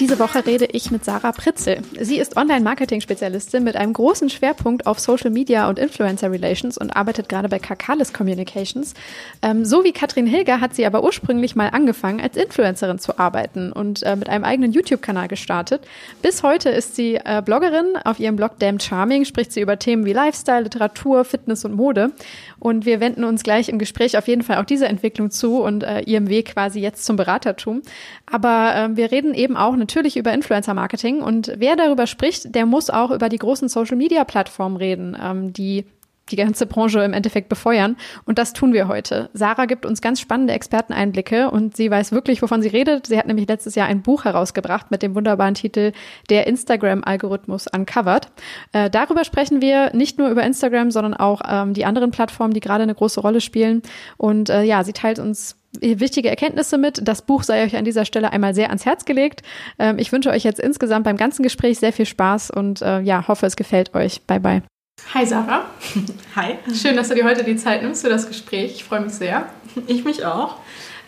Diese Woche rede ich mit Sarah Pritzel. Sie ist Online-Marketing-Spezialistin mit einem großen Schwerpunkt auf Social Media und Influencer Relations und arbeitet gerade bei Kakalis Communications. Ähm, so wie Katrin Hilger hat sie aber ursprünglich mal angefangen, als Influencerin zu arbeiten und äh, mit einem eigenen YouTube-Kanal gestartet. Bis heute ist sie äh, Bloggerin. Auf ihrem Blog Damn Charming spricht sie über Themen wie Lifestyle, Literatur, Fitness und Mode. Und wir wenden uns gleich im Gespräch auf jeden Fall auch dieser Entwicklung zu und äh, ihrem Weg quasi jetzt zum Beratertum. Aber äh, wir reden eben auch natürlich über Influencer-Marketing und wer darüber spricht, der muss auch über die großen Social-Media-Plattformen reden, ähm, die die ganze Branche im Endeffekt befeuern. Und das tun wir heute. Sarah gibt uns ganz spannende Experteneinblicke und sie weiß wirklich, wovon sie redet. Sie hat nämlich letztes Jahr ein Buch herausgebracht mit dem wunderbaren Titel Der Instagram-Algorithmus Uncovered. Äh, darüber sprechen wir nicht nur über Instagram, sondern auch ähm, die anderen Plattformen, die gerade eine große Rolle spielen. Und äh, ja, sie teilt uns wichtige Erkenntnisse mit. Das Buch sei euch an dieser Stelle einmal sehr ans Herz gelegt. Ähm, ich wünsche euch jetzt insgesamt beim ganzen Gespräch sehr viel Spaß und äh, ja, hoffe, es gefällt euch. Bye bye. Hi Sarah. Hi. Schön, dass du dir heute die Zeit nimmst für das Gespräch. Ich freue mich sehr. Ich mich auch.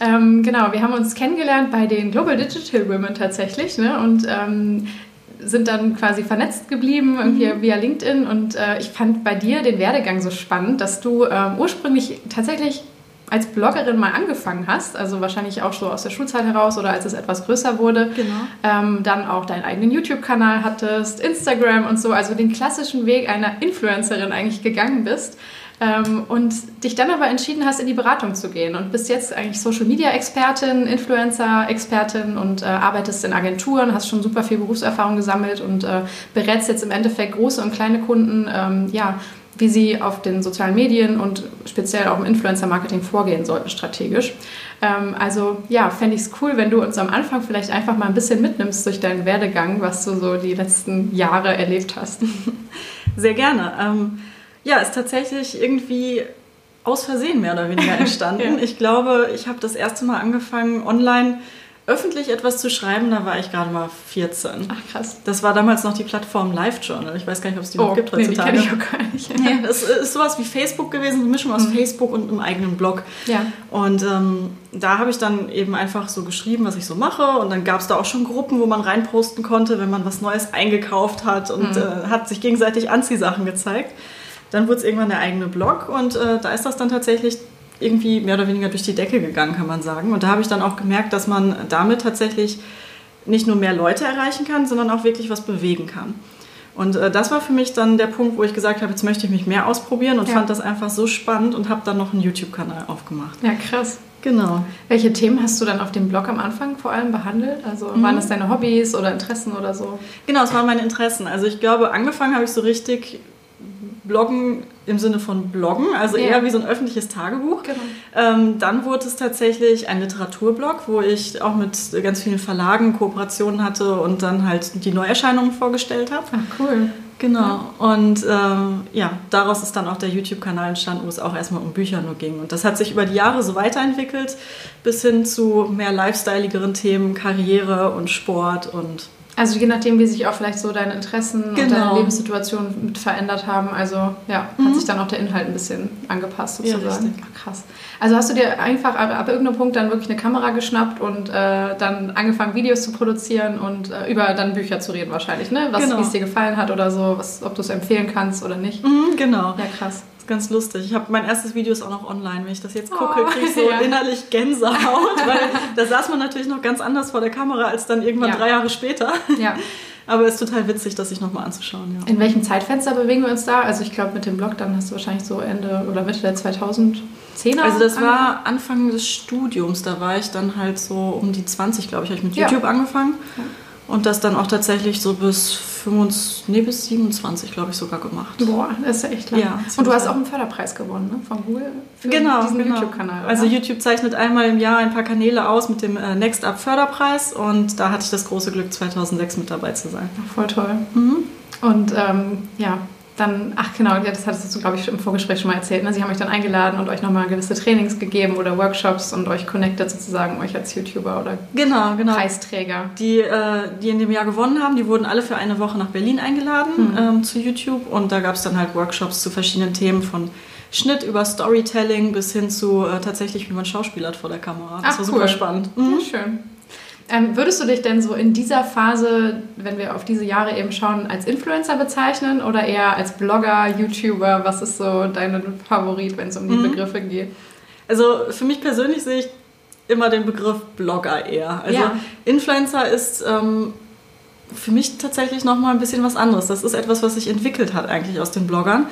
Ähm, genau, wir haben uns kennengelernt bei den Global Digital Women tatsächlich ne? und ähm, sind dann quasi vernetzt geblieben, irgendwie mhm. via LinkedIn. Und äh, ich fand bei dir den Werdegang so spannend, dass du ähm, ursprünglich tatsächlich als Bloggerin mal angefangen hast, also wahrscheinlich auch so aus der Schulzeit heraus oder als es etwas größer wurde, genau. ähm, dann auch deinen eigenen YouTube-Kanal hattest, Instagram und so, also den klassischen Weg einer Influencerin eigentlich gegangen bist ähm, und dich dann aber entschieden hast, in die Beratung zu gehen und bist jetzt eigentlich Social-Media-Expertin, Influencer-Expertin und äh, arbeitest in Agenturen, hast schon super viel Berufserfahrung gesammelt und äh, berätst jetzt im Endeffekt große und kleine Kunden, ähm, ja, wie sie auf den sozialen Medien und speziell auch im Influencer-Marketing vorgehen sollten strategisch. Ähm, also ja, fände ich es cool, wenn du uns am Anfang vielleicht einfach mal ein bisschen mitnimmst durch deinen Werdegang, was du so die letzten Jahre erlebt hast. Sehr gerne. Ähm, ja, ist tatsächlich irgendwie aus Versehen mehr oder weniger entstanden. ja. Ich glaube, ich habe das erste Mal angefangen, online öffentlich etwas zu schreiben, da war ich gerade mal 14. Ach krass. Das war damals noch die Plattform LiveJournal. Ich weiß gar nicht, ob es die oh, noch gibt heutzutage. Nee, die kenne ich auch gar nicht. Ja, das ist sowas wie Facebook gewesen, eine Mischung aus mhm. Facebook und einem eigenen Blog. Ja. Und ähm, da habe ich dann eben einfach so geschrieben, was ich so mache. Und dann gab es da auch schon Gruppen, wo man reinposten konnte, wenn man was Neues eingekauft hat und mhm. äh, hat sich gegenseitig Anziehsachen gezeigt. Dann wurde es irgendwann der eigene Blog und äh, da ist das dann tatsächlich irgendwie mehr oder weniger durch die Decke gegangen, kann man sagen. Und da habe ich dann auch gemerkt, dass man damit tatsächlich nicht nur mehr Leute erreichen kann, sondern auch wirklich was bewegen kann. Und äh, das war für mich dann der Punkt, wo ich gesagt habe, jetzt möchte ich mich mehr ausprobieren und ja. fand das einfach so spannend und habe dann noch einen YouTube-Kanal aufgemacht. Ja, krass. Genau. Welche Themen hast du dann auf dem Blog am Anfang vor allem behandelt? Also mhm. waren das deine Hobbys oder Interessen oder so? Genau, es waren meine Interessen. Also ich glaube, angefangen habe ich so richtig Bloggen im Sinne von Bloggen, also ja. eher wie so ein öffentliches Tagebuch. Genau. Ähm, dann wurde es tatsächlich ein Literaturblog, wo ich auch mit ganz vielen Verlagen Kooperationen hatte und dann halt die Neuerscheinungen vorgestellt habe. Ach cool. Genau. Ja. Und ähm, ja, daraus ist dann auch der YouTube-Kanal entstanden, wo es auch erstmal um Bücher nur ging. Und das hat sich über die Jahre so weiterentwickelt, bis hin zu mehr lifestyleigeren Themen, Karriere und Sport und also je nachdem, wie sich auch vielleicht so deine Interessen genau. und deine Lebenssituation mit verändert haben. Also ja, mhm. hat sich dann auch der Inhalt ein bisschen angepasst sozusagen. Ja, Ach, krass. Also hast du dir einfach ab, ab, irgendeinem Punkt dann wirklich eine Kamera geschnappt und äh, dann angefangen, Videos zu produzieren und äh, über dann Bücher zu reden wahrscheinlich, ne? Was, genau. wie es dir gefallen hat oder so, was, ob du es empfehlen kannst oder nicht. Mhm, genau. Ja, krass ganz lustig. Ich habe mein erstes Video ist auch noch online. Wenn ich das jetzt gucke, oh, kriege ich so ja. innerlich Gänsehaut, weil da saß man natürlich noch ganz anders vor der Kamera als dann irgendwann ja. drei Jahre später. Ja. Aber es ist total witzig, das sich nochmal anzuschauen. Ja. In welchem Zeitfenster bewegen wir uns da? Also ich glaube mit dem Blog, dann hast du wahrscheinlich so Ende oder Mitte der 2010er. Also das war Anfang des Studiums. Da war ich dann halt so um die 20, glaube ich, habe ich mit YouTube angefangen. Und das dann auch tatsächlich so bis 25, nee, bis 27, glaube ich, sogar gemacht. Boah, das ist ja echt lang. Ja, und du hast auch einen Förderpreis gewonnen, ne? Von Google für genau, diesen genau. YouTube-Kanal. Also YouTube zeichnet einmal im Jahr ein paar Kanäle aus mit dem äh, Next Up Förderpreis und da hatte ich das große Glück, 2006 mit dabei zu sein. voll toll. Mhm. Und ähm, ja, dann, ach genau, das hattest du, glaube ich, im Vorgespräch schon mal erzählt. Ne? Sie haben euch dann eingeladen und euch nochmal gewisse Trainings gegeben oder Workshops und euch connected sozusagen, euch als YouTuber oder genau, genau. Preisträger. Die, äh, die in dem Jahr gewonnen haben, die wurden alle für eine Woche nach Berlin eingeladen mhm. ähm, zu YouTube und da gab es dann halt Workshops zu verschiedenen Themen von Schnitt über Storytelling bis hin zu äh, tatsächlich, wie man schauspielert vor der Kamera. Das ach, war super spannend. Mhm. Ja, schön. Ähm, würdest du dich denn so in dieser Phase, wenn wir auf diese Jahre eben schauen, als Influencer bezeichnen oder eher als Blogger, YouTuber? Was ist so dein Favorit, wenn es um die mhm. Begriffe geht? Also für mich persönlich sehe ich immer den Begriff Blogger eher. Also ja. Influencer ist ähm, für mich tatsächlich nochmal ein bisschen was anderes. Das ist etwas, was sich entwickelt hat eigentlich aus den Bloggern.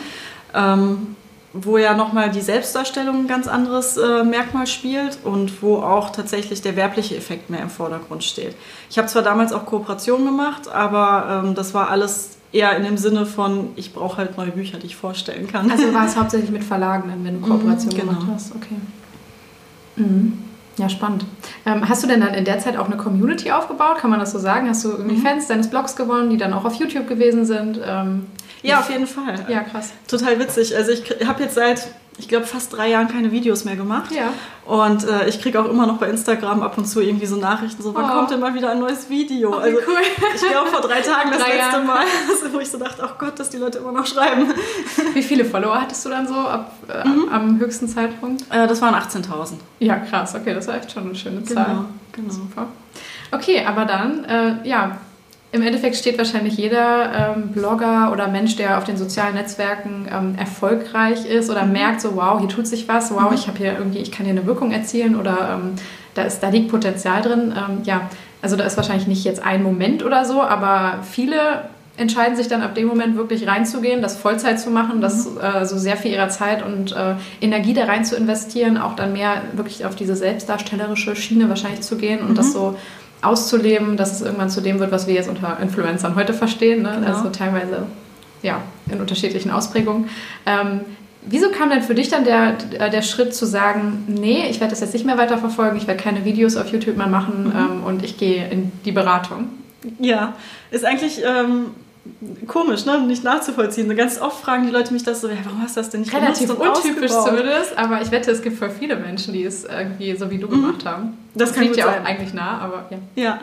Ähm, wo ja nochmal die Selbstdarstellung ein ganz anderes äh, Merkmal spielt und wo auch tatsächlich der werbliche Effekt mehr im Vordergrund steht. Ich habe zwar damals auch Kooperationen gemacht, aber ähm, das war alles eher in dem Sinne von, ich brauche halt neue Bücher, die ich vorstellen kann. Also war es hauptsächlich mit Verlagen, wenn du mhm, Kooperationen genau. gemacht hast. Okay. Mhm. Ja, spannend. Ähm, hast du denn dann in der Zeit auch eine Community aufgebaut? Kann man das so sagen? Hast du irgendwie mhm. Fans deines Blogs gewonnen, die dann auch auf YouTube gewesen sind? Ähm, ja, auf jeden Fall. Ja, krass. Total witzig. Also ich habe jetzt seit, ich glaube, fast drei Jahren keine Videos mehr gemacht. Ja. Und äh, ich kriege auch immer noch bei Instagram ab und zu irgendwie so Nachrichten, so, wann oh. kommt denn mal wieder ein neues Video? Oh, also cool. ich glaube vor drei Tagen das drei letzte Jahren. Mal, wo ich so dachte, ach Gott, dass die Leute immer noch schreiben. Wie viele Follower hattest du dann so ab, äh, mhm. am höchsten Zeitpunkt? Äh, das waren 18.000. Ja, krass. Okay, das war echt schon eine schöne Zahl. Genau, genau. Super. Okay, aber dann, äh, ja, im Endeffekt steht wahrscheinlich jeder ähm, Blogger oder Mensch, der auf den sozialen Netzwerken ähm, erfolgreich ist oder mhm. merkt so, wow, hier tut sich was, wow, mhm. ich habe hier irgendwie, ich kann hier eine Wirkung erzielen oder ähm, da, ist, da liegt Potenzial drin. Ähm, ja, also da ist wahrscheinlich nicht jetzt ein Moment oder so, aber viele entscheiden sich dann ab dem Moment wirklich reinzugehen, das Vollzeit zu machen, das mhm. äh, so sehr viel ihrer Zeit und äh, Energie da rein zu investieren, auch dann mehr wirklich auf diese selbstdarstellerische Schiene wahrscheinlich zu gehen und das mhm. so auszuleben, dass es irgendwann zu dem wird, was wir jetzt unter Influencern heute verstehen. Ne? Genau. Also teilweise ja, in unterschiedlichen Ausprägungen. Ähm, wieso kam denn für dich dann der, der Schritt zu sagen, nee, ich werde das jetzt nicht mehr weiterverfolgen, ich werde keine Videos auf YouTube mehr machen mhm. ähm, und ich gehe in die Beratung? Ja, ist eigentlich ähm, komisch, ne? nicht nachzuvollziehen. Ganz oft fragen die Leute mich das so, ja, warum hast du das denn nicht Relativ untypisch zumindest, aber ich wette, es gibt voll viele Menschen, die es irgendwie so wie du mhm. gemacht haben. Das, das liegt ja auch eigentlich nah, aber ja. Ja,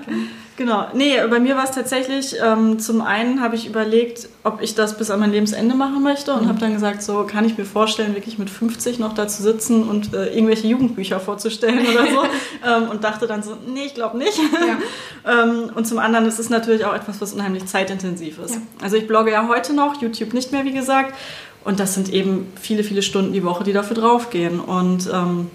genau. Nee, bei mir war es tatsächlich, ähm, zum einen habe ich überlegt, ob ich das bis an mein Lebensende machen möchte und mhm. habe dann gesagt, so kann ich mir vorstellen, wirklich mit 50 noch da zu sitzen und äh, irgendwelche Jugendbücher vorzustellen oder so. ähm, und dachte dann so, nee, ich glaube nicht. Ja. ähm, und zum anderen ist es natürlich auch etwas, was unheimlich zeitintensiv ist. Ja. Also ich blogge ja heute noch, YouTube nicht mehr, wie gesagt. Und das sind eben viele, viele Stunden die Woche, die dafür draufgehen. Und ähm,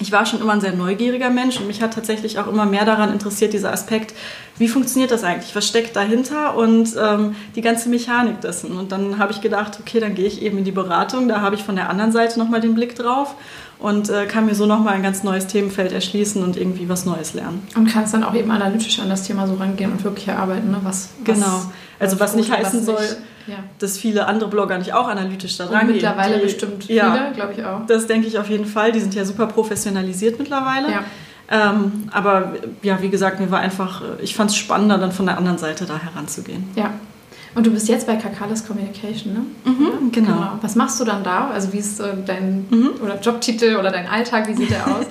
ich war schon immer ein sehr neugieriger Mensch und mich hat tatsächlich auch immer mehr daran interessiert, dieser Aspekt, wie funktioniert das eigentlich, was steckt dahinter und ähm, die ganze Mechanik dessen. Und dann habe ich gedacht, okay, dann gehe ich eben in die Beratung, da habe ich von der anderen Seite nochmal den Blick drauf und äh, kann mir so nochmal ein ganz neues Themenfeld erschließen und irgendwie was Neues lernen. Und kannst dann auch eben analytisch an das Thema so rangehen und wirklich erarbeiten, ne? was, was Genau, also was nicht heißen was soll... Nicht ja. dass viele andere Blogger nicht auch analytisch da rangehen. Mittlerweile die, bestimmt viele, ja, glaube ich auch. Das denke ich auf jeden Fall. Die sind ja super professionalisiert mittlerweile. Ja. Ähm, aber ja, wie gesagt, mir war einfach, ich fand es spannender, dann von der anderen Seite da heranzugehen. Ja. Und du bist jetzt bei Kakalis Communication, ne? Mhm, genau. genau. Was machst du dann da? Also wie ist äh, dein mhm. oder Jobtitel oder dein Alltag, wie sieht der aus?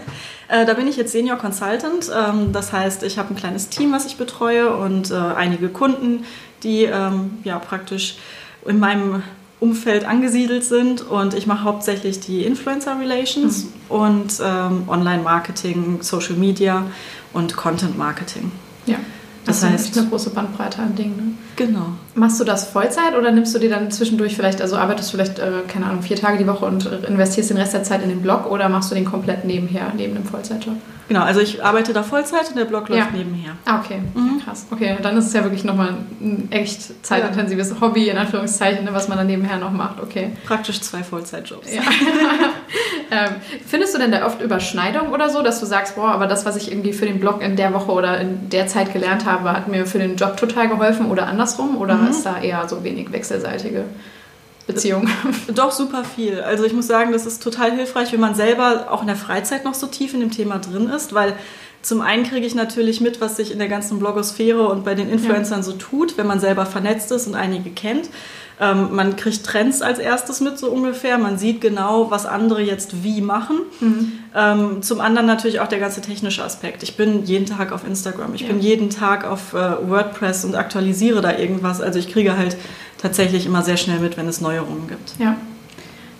Äh, da bin ich jetzt Senior Consultant. Ähm, das heißt, ich habe ein kleines Team, was ich betreue und äh, einige Kunden, die ähm, ja praktisch in meinem Umfeld angesiedelt sind und ich mache hauptsächlich die Influencer Relations mhm. und ähm, Online Marketing, Social Media und Content Marketing. Ja. Das, das heißt, ist eine große Bandbreite an Dingen. Ne? Genau. Machst du das Vollzeit oder nimmst du dir dann zwischendurch vielleicht, also arbeitest du vielleicht, äh, keine Ahnung, vier Tage die Woche und investierst den Rest der Zeit in den Blog oder machst du den komplett nebenher, neben dem Vollzeitjob? Genau, also ich arbeite da Vollzeit und der Blog läuft ja. nebenher. Ah, okay. Mhm. Ja, krass. Okay, dann ist es ja wirklich nochmal ein echt zeitintensives. Hobby, in Anführungszeichen, ne, was man dann nebenher noch macht. Okay. Praktisch zwei Vollzeitjobs. Ja. ähm, findest du denn da oft Überschneidung oder so, dass du sagst, boah, aber das, was ich irgendwie für den Blog in der Woche oder in der Zeit gelernt habe, hat mir für den Job total geholfen oder andersrum? Oder mhm. ist da eher so wenig wechselseitige Beziehung? Doch, super viel. Also ich muss sagen, das ist total hilfreich, wenn man selber auch in der Freizeit noch so tief in dem Thema drin ist, weil zum einen kriege ich natürlich mit, was sich in der ganzen Blogosphäre und bei den Influencern ja. so tut, wenn man selber vernetzt ist und einige kennt. Ähm, man kriegt Trends als erstes mit, so ungefähr. Man sieht genau, was andere jetzt wie machen. Mhm. Ähm, zum anderen natürlich auch der ganze technische Aspekt. Ich bin jeden Tag auf Instagram, ich ja. bin jeden Tag auf äh, WordPress und aktualisiere da irgendwas. Also ich kriege halt tatsächlich immer sehr schnell mit, wenn es Neuerungen gibt. Ja.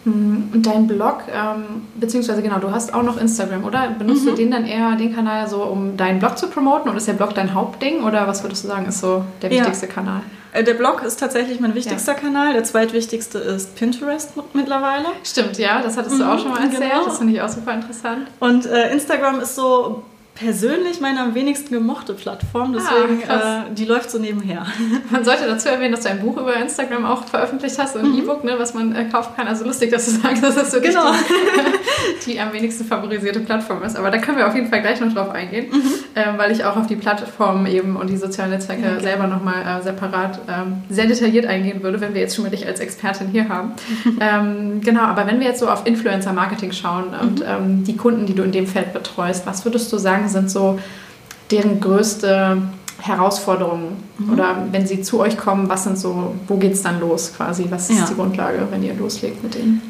Mhm. Und dein Blog, ähm, beziehungsweise genau, du hast auch noch Instagram, oder? Benutzt mhm. du den dann eher, den Kanal so, um deinen Blog zu promoten? Oder ist der Blog dein Hauptding? Oder was würdest du sagen, ist so der wichtigste ja. Kanal? Äh, der Blog ist tatsächlich mein wichtigster ja. Kanal. Der zweitwichtigste ist Pinterest mittlerweile. Stimmt, ja, das hattest du auch schon mal erzählt. Genau. Das finde ich auch super interessant. Und äh, Instagram ist so persönlich meine am wenigsten gemochte Plattform, deswegen ah, äh, die läuft so nebenher. Man sollte dazu erwähnen, dass du ein Buch über Instagram auch veröffentlicht hast, ein mhm. E-Book, ne, was man äh, kaufen kann. Also lustig, dass du sagst, dass das wirklich genau. die, die, am wenigsten favorisierte Plattform ist. Aber da können wir auf jeden Fall gleich noch drauf eingehen, mhm. äh, weil ich auch auf die Plattform eben und die sozialen Netzwerke okay. selber nochmal äh, separat ähm, sehr detailliert eingehen würde, wenn wir jetzt schon mal dich als Expertin hier haben. ähm, genau, aber wenn wir jetzt so auf Influencer-Marketing schauen und mhm. ähm, die Kunden, die du in dem Feld betreust, was würdest du sagen, sind so deren größte Herausforderungen? Mhm. Oder wenn sie zu euch kommen, was sind so, wo geht es dann los quasi? Was ist ja. die Grundlage, wenn ihr loslegt mit denen?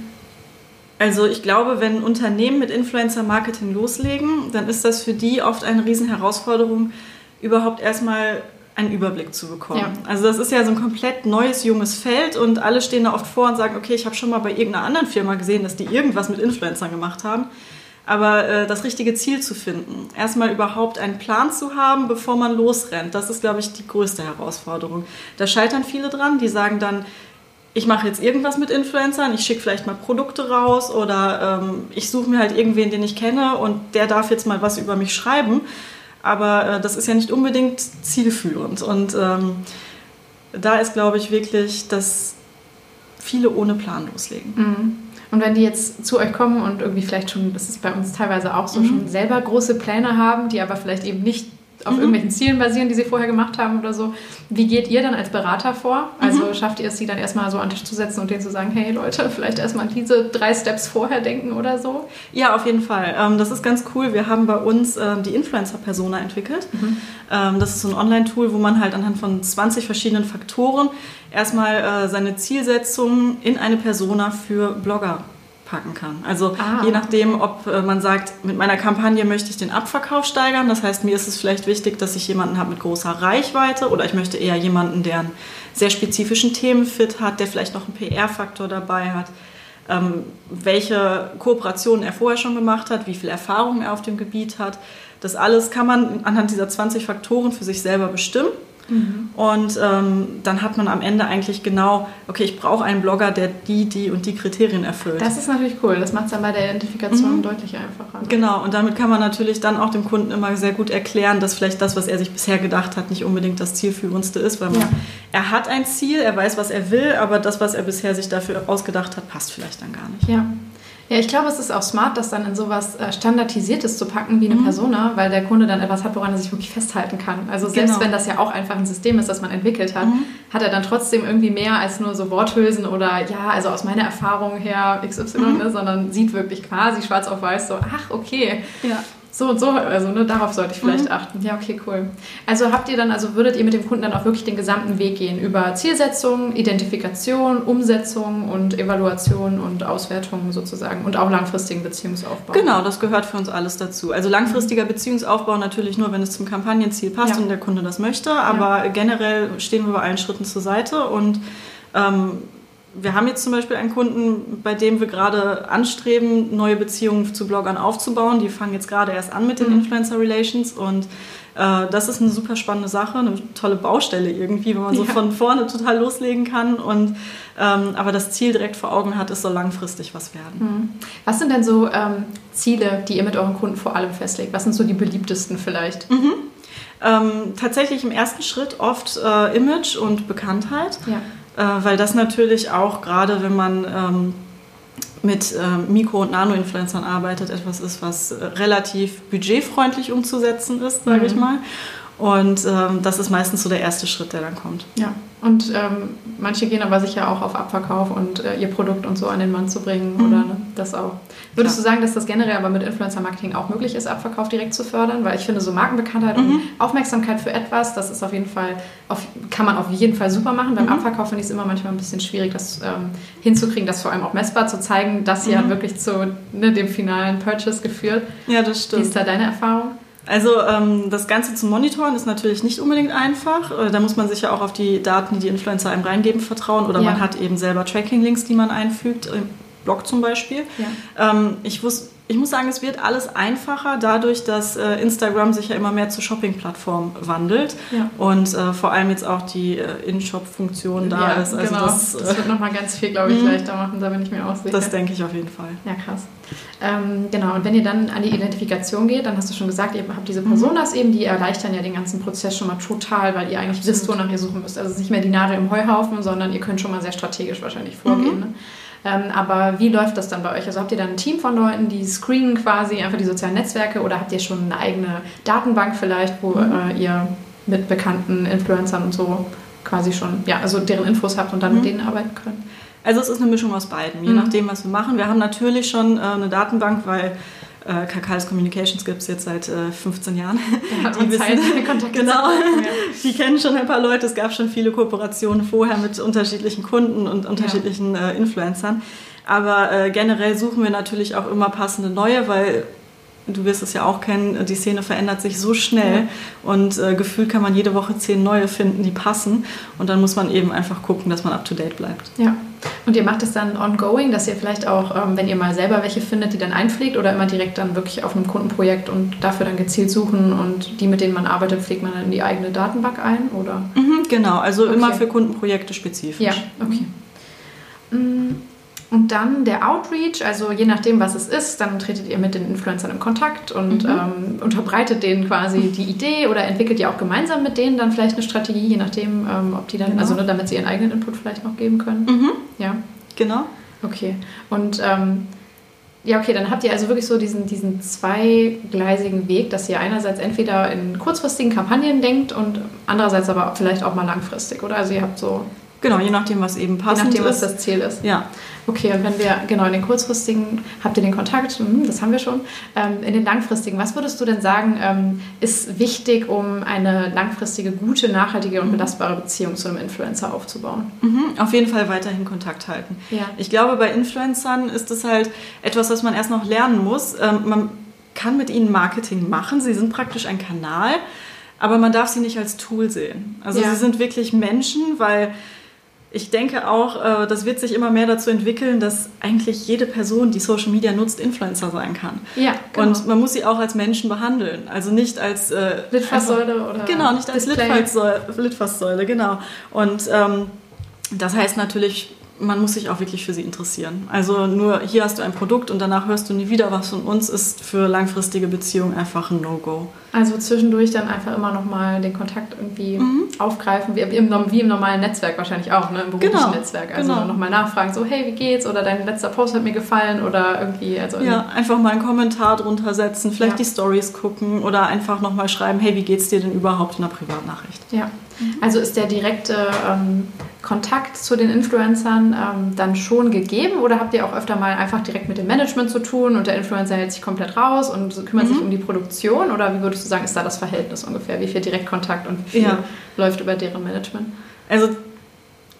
Also ich glaube, wenn Unternehmen mit Influencer-Marketing loslegen, dann ist das für die oft eine Riesenherausforderung, überhaupt erstmal einen Überblick zu bekommen. Ja. Also das ist ja so ein komplett neues, junges Feld und alle stehen da oft vor und sagen, okay, ich habe schon mal bei irgendeiner anderen Firma gesehen, dass die irgendwas mit Influencern gemacht haben aber äh, das richtige Ziel zu finden. Erstmal überhaupt einen Plan zu haben, bevor man losrennt. Das ist, glaube ich, die größte Herausforderung. Da scheitern viele dran, die sagen dann, ich mache jetzt irgendwas mit Influencern, ich schicke vielleicht mal Produkte raus oder ähm, ich suche mir halt irgendwen, den ich kenne und der darf jetzt mal was über mich schreiben. Aber äh, das ist ja nicht unbedingt zielführend. Und ähm, da ist, glaube ich, wirklich, dass viele ohne Plan loslegen. Mhm. Und wenn die jetzt zu euch kommen und irgendwie vielleicht schon, das ist bei uns teilweise auch so, mhm. schon selber große Pläne haben, die aber vielleicht eben nicht auf mhm. irgendwelchen Zielen basieren, die sie vorher gemacht haben oder so. Wie geht ihr dann als Berater vor? Also mhm. schafft ihr es, sie dann erstmal so an den Tisch zu setzen und denen zu sagen, hey Leute, vielleicht erstmal diese drei Steps vorher denken oder so? Ja, auf jeden Fall. Ähm, das ist ganz cool. Wir haben bei uns ähm, die Influencer-Persona entwickelt. Mhm. Ähm, das ist so ein Online-Tool, wo man halt anhand von 20 verschiedenen Faktoren erstmal äh, seine Zielsetzung in eine Persona für Blogger packen kann. Also ah. je nachdem, ob äh, man sagt, mit meiner Kampagne möchte ich den Abverkauf steigern. Das heißt, mir ist es vielleicht wichtig, dass ich jemanden habe mit großer Reichweite oder ich möchte eher jemanden, der einen sehr spezifischen Themenfit hat, der vielleicht noch einen PR-Faktor dabei hat. Ähm, welche Kooperationen er vorher schon gemacht hat, wie viel Erfahrung er auf dem Gebiet hat. Das alles kann man anhand dieser 20 Faktoren für sich selber bestimmen. Mhm. Und ähm, dann hat man am Ende eigentlich genau, okay, ich brauche einen Blogger, der die, die und die Kriterien erfüllt. Das ist natürlich cool. Das macht es dann bei der Identifikation mhm. deutlich einfacher. Genau, und damit kann man natürlich dann auch dem Kunden immer sehr gut erklären, dass vielleicht das, was er sich bisher gedacht hat, nicht unbedingt das zielführendste ist, weil man, ja. er hat ein Ziel, er weiß, was er will, aber das, was er bisher sich dafür ausgedacht hat, passt vielleicht dann gar nicht. Ja. Ja, ich glaube, es ist auch smart, das dann in sowas äh, Standardisiertes zu packen wie eine mhm. Persona, weil der Kunde dann etwas hat, woran er sich wirklich festhalten kann. Also selbst genau. wenn das ja auch einfach ein System ist, das man entwickelt hat, mhm. hat er dann trotzdem irgendwie mehr als nur so Worthülsen oder ja, also aus meiner Erfahrung her XY, mhm. ne, sondern sieht wirklich quasi schwarz auf weiß so, ach okay, ja so und so, also ne, darauf sollte ich vielleicht mhm. achten. Ja, okay, cool. Also habt ihr dann, also würdet ihr mit dem Kunden dann auch wirklich den gesamten Weg gehen über Zielsetzung, Identifikation, Umsetzung und Evaluation und Auswertung sozusagen und auch langfristigen Beziehungsaufbau? Genau, das gehört für uns alles dazu. Also langfristiger mhm. Beziehungsaufbau natürlich nur, wenn es zum Kampagnenziel passt ja. und der Kunde das möchte, aber ja. generell stehen wir bei allen Schritten zur Seite und ähm, wir haben jetzt zum Beispiel einen Kunden, bei dem wir gerade anstreben, neue Beziehungen zu Bloggern aufzubauen. Die fangen jetzt gerade erst an mit den mhm. Influencer Relations und äh, das ist eine super spannende Sache, eine tolle Baustelle irgendwie, wenn man so ja. von vorne total loslegen kann und ähm, aber das Ziel direkt vor Augen hat, es soll langfristig was werden. Mhm. Was sind denn so ähm, Ziele, die ihr mit euren Kunden vor allem festlegt? Was sind so die beliebtesten vielleicht? Mhm. Ähm, tatsächlich im ersten Schritt oft äh, Image und Bekanntheit. Ja weil das natürlich auch gerade, wenn man ähm, mit äh, Mikro- und Nano-Influencern arbeitet, etwas ist, was äh, relativ budgetfreundlich umzusetzen ist, sage mhm. ich mal. Und ähm, das ist meistens so der erste Schritt, der dann kommt. Ja, und ähm, manche gehen aber sicher auch auf Abverkauf und äh, ihr Produkt und so an den Mann zu bringen mhm. oder ne, das auch. Würdest Klar. du sagen, dass das generell aber mit Influencer-Marketing auch möglich ist, Abverkauf direkt zu fördern? Weil ich finde, so Markenbekanntheit mhm. und Aufmerksamkeit für etwas, das ist auf jeden Fall, auf, kann man auf jeden Fall super machen. Beim mhm. Abverkauf finde ich es immer manchmal ein bisschen schwierig, das ähm, hinzukriegen, das vor allem auch messbar zu zeigen, dass sie mhm. wirklich zu ne, dem finalen Purchase geführt. Ja, das stimmt. Wie ist da deine Erfahrung? Also ähm, das Ganze zu monitoren ist natürlich nicht unbedingt einfach. Äh, da muss man sich ja auch auf die Daten, die die Influencer einem reingeben, vertrauen. Oder ja. man hat eben selber Tracking-Links, die man einfügt, im Blog zum Beispiel. Ja. Ähm, ich wusste ich muss sagen, es wird alles einfacher dadurch, dass äh, Instagram sich ja immer mehr zur Shopping-Plattform wandelt ja. und äh, vor allem jetzt auch die äh, In-Shop-Funktion da ja, ist. Also genau. das, das wird nochmal ganz viel, glaube ich, mhm. leichter machen, da bin ich mir auch sicher. Das denke ich auf jeden Fall. Ja, krass. Ähm, genau, und wenn ihr dann an die Identifikation geht, dann hast du schon gesagt, ihr habt diese Personas mhm. eben, die erleichtern ja den ganzen Prozess schon mal total, weil ihr eigentlich wisst, wonach ihr suchen müsst. Also es ist nicht mehr die Nadel im Heuhaufen, sondern ihr könnt schon mal sehr strategisch wahrscheinlich vorgehen. Mhm. Ne? Ähm, aber wie läuft das dann bei euch? Also habt ihr dann ein Team von Leuten, die screenen quasi einfach die sozialen Netzwerke oder habt ihr schon eine eigene Datenbank vielleicht, wo mhm. äh, ihr mit bekannten Influencern und so quasi schon, ja, also deren Infos habt und dann mhm. mit denen arbeiten könnt? Also es ist eine Mischung aus beiden, je mhm. nachdem, was wir machen. Wir haben natürlich schon äh, eine Datenbank, weil äh, Kakalis Communications gibt es jetzt seit äh, 15 Jahren. Ja, die wissen, Zeit, genau, die kennen schon ein paar Leute. Es gab schon viele Kooperationen vorher mit unterschiedlichen Kunden und unterschiedlichen ja. äh, Influencern. Aber äh, generell suchen wir natürlich auch immer passende neue, weil du wirst es ja auch kennen, die Szene verändert sich so schnell ja. und äh, gefühlt kann man jede Woche zehn neue finden, die passen. Und dann muss man eben einfach gucken, dass man up to date bleibt. Ja. Und ihr macht es dann ongoing, dass ihr vielleicht auch, ähm, wenn ihr mal selber welche findet, die dann einpflegt oder immer direkt dann wirklich auf einem Kundenprojekt und dafür dann gezielt suchen und die, mit denen man arbeitet, pflegt man dann in die eigene Datenbank ein? Oder? Mhm, genau, also okay. immer für Kundenprojekte spezifisch. Ja, okay. Mhm. Und dann der Outreach, also je nachdem, was es ist, dann tretet ihr mit den Influencern in Kontakt und mhm. ähm, unterbreitet denen quasi die Idee oder entwickelt ihr auch gemeinsam mit denen dann vielleicht eine Strategie, je nachdem, ähm, ob die dann, genau. also nur damit sie ihren eigenen Input vielleicht noch geben können. Mhm. Ja. Genau. Okay. Und ähm, ja, okay, dann habt ihr also wirklich so diesen, diesen zweigleisigen Weg, dass ihr einerseits entweder in kurzfristigen Kampagnen denkt und andererseits aber vielleicht auch mal langfristig, oder? Also ihr habt so Genau, je nachdem, was eben passt. Je nachdem, was das Ziel ist. Ja. Okay, und wenn wir, genau, in den kurzfristigen, habt ihr den Kontakt, hm, das haben wir schon. Ähm, in den langfristigen, was würdest du denn sagen, ähm, ist wichtig, um eine langfristige, gute, nachhaltige und mhm. belastbare Beziehung zu einem Influencer aufzubauen? Mhm, auf jeden Fall weiterhin Kontakt halten. Ja. Ich glaube, bei Influencern ist es halt etwas, was man erst noch lernen muss. Ähm, man kann mit ihnen Marketing machen, sie sind praktisch ein Kanal, aber man darf sie nicht als Tool sehen. Also ja. sie sind wirklich Menschen, weil ich denke auch, äh, das wird sich immer mehr dazu entwickeln, dass eigentlich jede Person, die Social Media nutzt, Influencer sein kann. Ja, genau. Und man muss sie auch als Menschen behandeln. Also nicht als äh, Litfaßsäule oder Genau, nicht als Litfaßsäule, Litfaßsäule, genau. Und ähm, das heißt natürlich man muss sich auch wirklich für sie interessieren. Also nur hier hast du ein Produkt und danach hörst du nie wieder was von uns, ist für langfristige Beziehungen einfach ein No-Go. Also zwischendurch dann einfach immer nochmal den Kontakt irgendwie mhm. aufgreifen, wie im, wie im, normalen Netzwerk wahrscheinlich auch, ne? im beruflichen genau. Netzwerk. Also genau. nochmal nachfragen, so hey, wie geht's? Oder dein letzter Post hat mir gefallen oder irgendwie. Also ja, einfach mal einen Kommentar drunter setzen, vielleicht ja. die Stories gucken oder einfach nochmal schreiben, hey, wie geht's dir denn überhaupt in einer Privatnachricht? Ja. Also ist der direkte ähm, Kontakt zu den Influencern ähm, dann schon gegeben oder habt ihr auch öfter mal einfach direkt mit dem Management zu tun und der Influencer hält sich komplett raus und kümmert mhm. sich um die Produktion oder wie würdest du sagen, ist da das Verhältnis ungefähr? Wie viel Direktkontakt und wie viel ja. läuft über deren Management? Also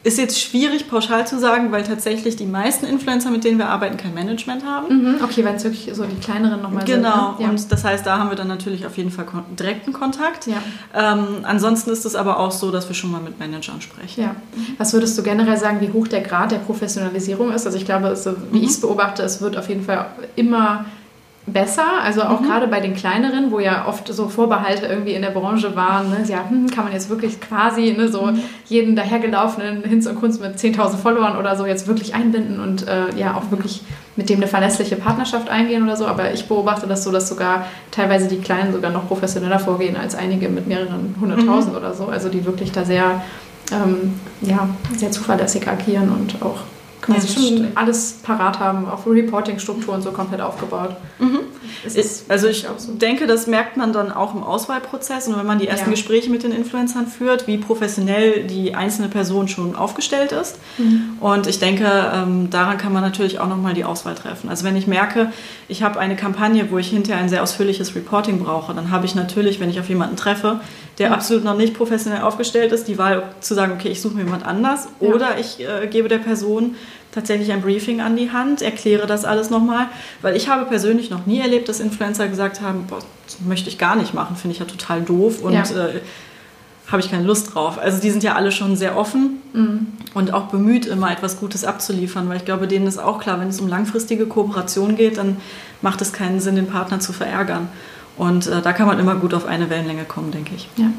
ist jetzt schwierig pauschal zu sagen, weil tatsächlich die meisten Influencer, mit denen wir arbeiten, kein Management haben. Mhm, okay, wenn es wirklich so die kleineren nochmal genau. sind. Genau, ne? ja. und das heißt, da haben wir dann natürlich auf jeden Fall direkten Kontakt. Ja. Ähm, ansonsten ist es aber auch so, dass wir schon mal mit Managern sprechen. Ja. Was würdest du generell sagen, wie hoch der Grad der Professionalisierung ist? Also ich glaube, so, wie mhm. ich es beobachte, es wird auf jeden Fall immer besser. Also auch mhm. gerade bei den kleineren, wo ja oft so Vorbehalte irgendwie in der Branche waren. Ne? Ja, hm, kann man jetzt wirklich quasi ne, so mhm. jeden dahergelaufenen Hinz und Kunst mit 10.000 Followern oder so jetzt wirklich einbinden und äh, ja auch wirklich mit dem eine verlässliche Partnerschaft eingehen oder so. Aber ich beobachte das so, dass sogar teilweise die Kleinen sogar noch professioneller vorgehen als einige mit mehreren hunderttausend mhm. oder so. Also die wirklich da sehr, ähm, ja, sehr zuverlässig agieren und auch quasi ja, schon alles parat haben, auch Reporting-Strukturen so komplett aufgebaut. Mhm. also ich so. denke, das merkt man dann auch im Auswahlprozess und wenn man die ersten ja. Gespräche mit den Influencern führt, wie professionell die einzelne Person schon aufgestellt ist. Mhm. Und ich denke, ähm, daran kann man natürlich auch nochmal die Auswahl treffen. Also wenn ich merke, ich habe eine Kampagne, wo ich hinterher ein sehr ausführliches Reporting brauche, dann habe ich natürlich, wenn ich auf jemanden treffe, der ja. absolut noch nicht professionell aufgestellt ist, die Wahl zu sagen, okay, ich suche mir jemand anders oder ich äh, gebe der Person tatsächlich ein Briefing an die Hand, erkläre das alles nochmal, weil ich habe persönlich noch nie erlebt, dass Influencer gesagt haben, boah, das möchte ich gar nicht machen, finde ich ja total doof und ja. äh, habe ich keine Lust drauf. Also die sind ja alle schon sehr offen mhm. und auch bemüht, immer etwas Gutes abzuliefern, weil ich glaube, denen ist auch klar, wenn es um langfristige Kooperation geht, dann macht es keinen Sinn, den Partner zu verärgern. Und äh, da kann man immer gut auf eine Wellenlänge kommen, denke ich. Ja,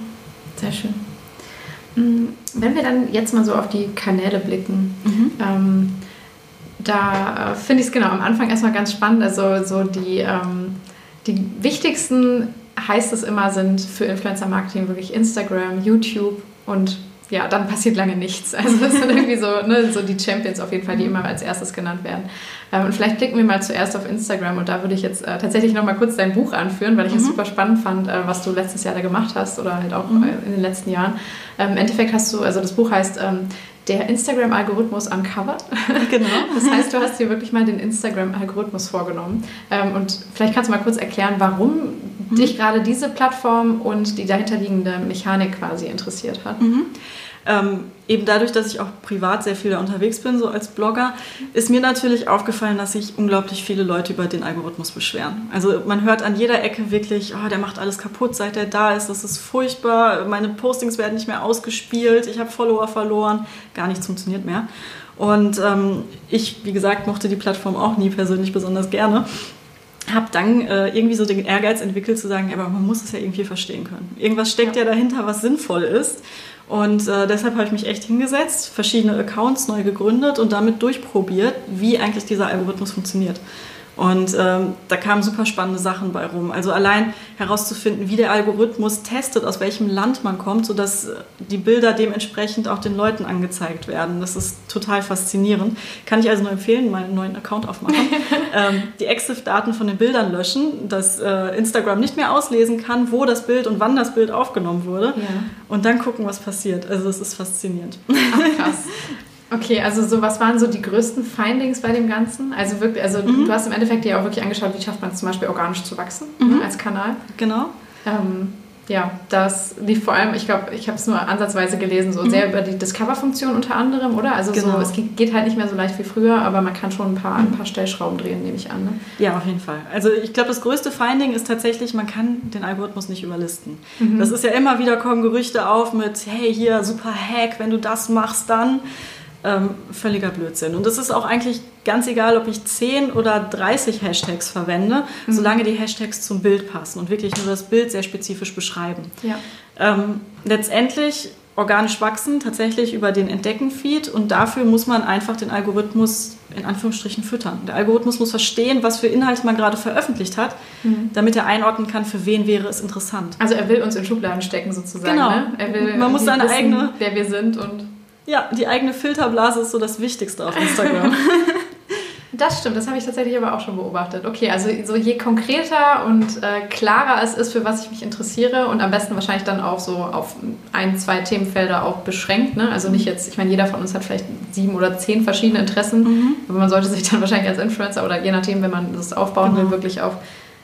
sehr schön. Mm, wenn wir dann jetzt mal so auf die Kanäle blicken, mhm. ähm, da äh, finde ich es genau am Anfang erstmal ganz spannend. Also so die, ähm, die wichtigsten, heißt es immer, sind für Influencer-Marketing wirklich Instagram, YouTube und ja, dann passiert lange nichts. Also das sind irgendwie so, ne, so die Champions auf jeden Fall, die immer als erstes genannt werden. Ähm, und vielleicht blicken wir mal zuerst auf Instagram und da würde ich jetzt äh, tatsächlich noch mal kurz dein Buch anführen, weil ich mhm. es super spannend fand, äh, was du letztes Jahr da gemacht hast oder halt auch mhm. äh, in den letzten Jahren. Ähm, Im Endeffekt hast du, also das Buch heißt ähm, der Instagram-Algorithmus uncovered. Genau. Das heißt, du hast dir wirklich mal den Instagram-Algorithmus vorgenommen. Ähm, und vielleicht kannst du mal kurz erklären, warum mhm. dich gerade diese Plattform und die dahinterliegende Mechanik quasi interessiert hat. Mhm. Ähm, eben dadurch, dass ich auch privat sehr viel da unterwegs bin, so als Blogger, ist mir natürlich aufgefallen, dass sich unglaublich viele Leute über den Algorithmus beschweren. Also man hört an jeder Ecke wirklich, oh, der macht alles kaputt, seit er da ist, das ist furchtbar, meine Postings werden nicht mehr ausgespielt, ich habe Follower verloren, gar nichts funktioniert mehr. Und ähm, ich, wie gesagt, mochte die Plattform auch nie persönlich besonders gerne habe dann äh, irgendwie so den Ehrgeiz entwickelt zu sagen, aber man muss es ja irgendwie verstehen können. Irgendwas steckt ja, ja dahinter, was sinnvoll ist. Und äh, deshalb habe ich mich echt hingesetzt, verschiedene Accounts neu gegründet und damit durchprobiert, wie eigentlich dieser Algorithmus funktioniert. Und ähm, da kamen super spannende Sachen bei rum. Also allein herauszufinden, wie der Algorithmus testet, aus welchem Land man kommt, sodass die Bilder dementsprechend auch den Leuten angezeigt werden. Das ist total faszinierend. Kann ich also nur empfehlen, mal einen neuen Account aufmachen. ähm, die EXIF-Daten von den Bildern löschen, dass äh, Instagram nicht mehr auslesen kann, wo das Bild und wann das Bild aufgenommen wurde. Ja. Und dann gucken, was passiert. Also es ist faszinierend. Ach, krass. Okay, also so was waren so die größten Findings bei dem Ganzen? Also wirklich, also mhm. du hast im Endeffekt ja auch wirklich angeschaut, wie schafft man es zum Beispiel organisch zu wachsen mhm. ne, als Kanal. Genau. Ähm, ja, das lief vor allem, ich glaube, ich habe es nur ansatzweise gelesen, so mhm. sehr über die Discover-Funktion unter anderem, oder? Also genau. so, es geht halt nicht mehr so leicht wie früher, aber man kann schon ein paar, ein paar Stellschrauben drehen, nehme ich an. Ne? Ja, auf jeden Fall. Also ich glaube, das größte Finding ist tatsächlich, man kann den Algorithmus nicht überlisten. Mhm. Das ist ja immer wieder kommen Gerüchte auf mit, hey, hier, super Hack, wenn du das machst, dann ähm, völliger Blödsinn. Und es ist auch eigentlich ganz egal, ob ich 10 oder 30 Hashtags verwende, mhm. solange die Hashtags zum Bild passen und wirklich nur das Bild sehr spezifisch beschreiben. Ja. Ähm, letztendlich organisch wachsen, tatsächlich über den Entdecken-Feed und dafür muss man einfach den Algorithmus in Anführungsstrichen füttern. Der Algorithmus muss verstehen, was für Inhalte man gerade veröffentlicht hat, mhm. damit er einordnen kann, für wen wäre es interessant. Also er will uns in Schubladen stecken sozusagen. Genau. Ne? Er will man muss seine wissen, eigene, wer wir sind und ja, die eigene Filterblase ist so das Wichtigste auf Instagram. Das stimmt, das habe ich tatsächlich aber auch schon beobachtet. Okay, also so je konkreter und äh, klarer es ist, für was ich mich interessiere und am besten wahrscheinlich dann auch so auf ein, zwei Themenfelder auch beschränkt. Ne? Also nicht jetzt, ich meine, jeder von uns hat vielleicht sieben oder zehn verschiedene Interessen, mhm. aber man sollte sich dann wahrscheinlich als Influencer oder je nachdem, wenn man das aufbauen genau. will, wirklich auf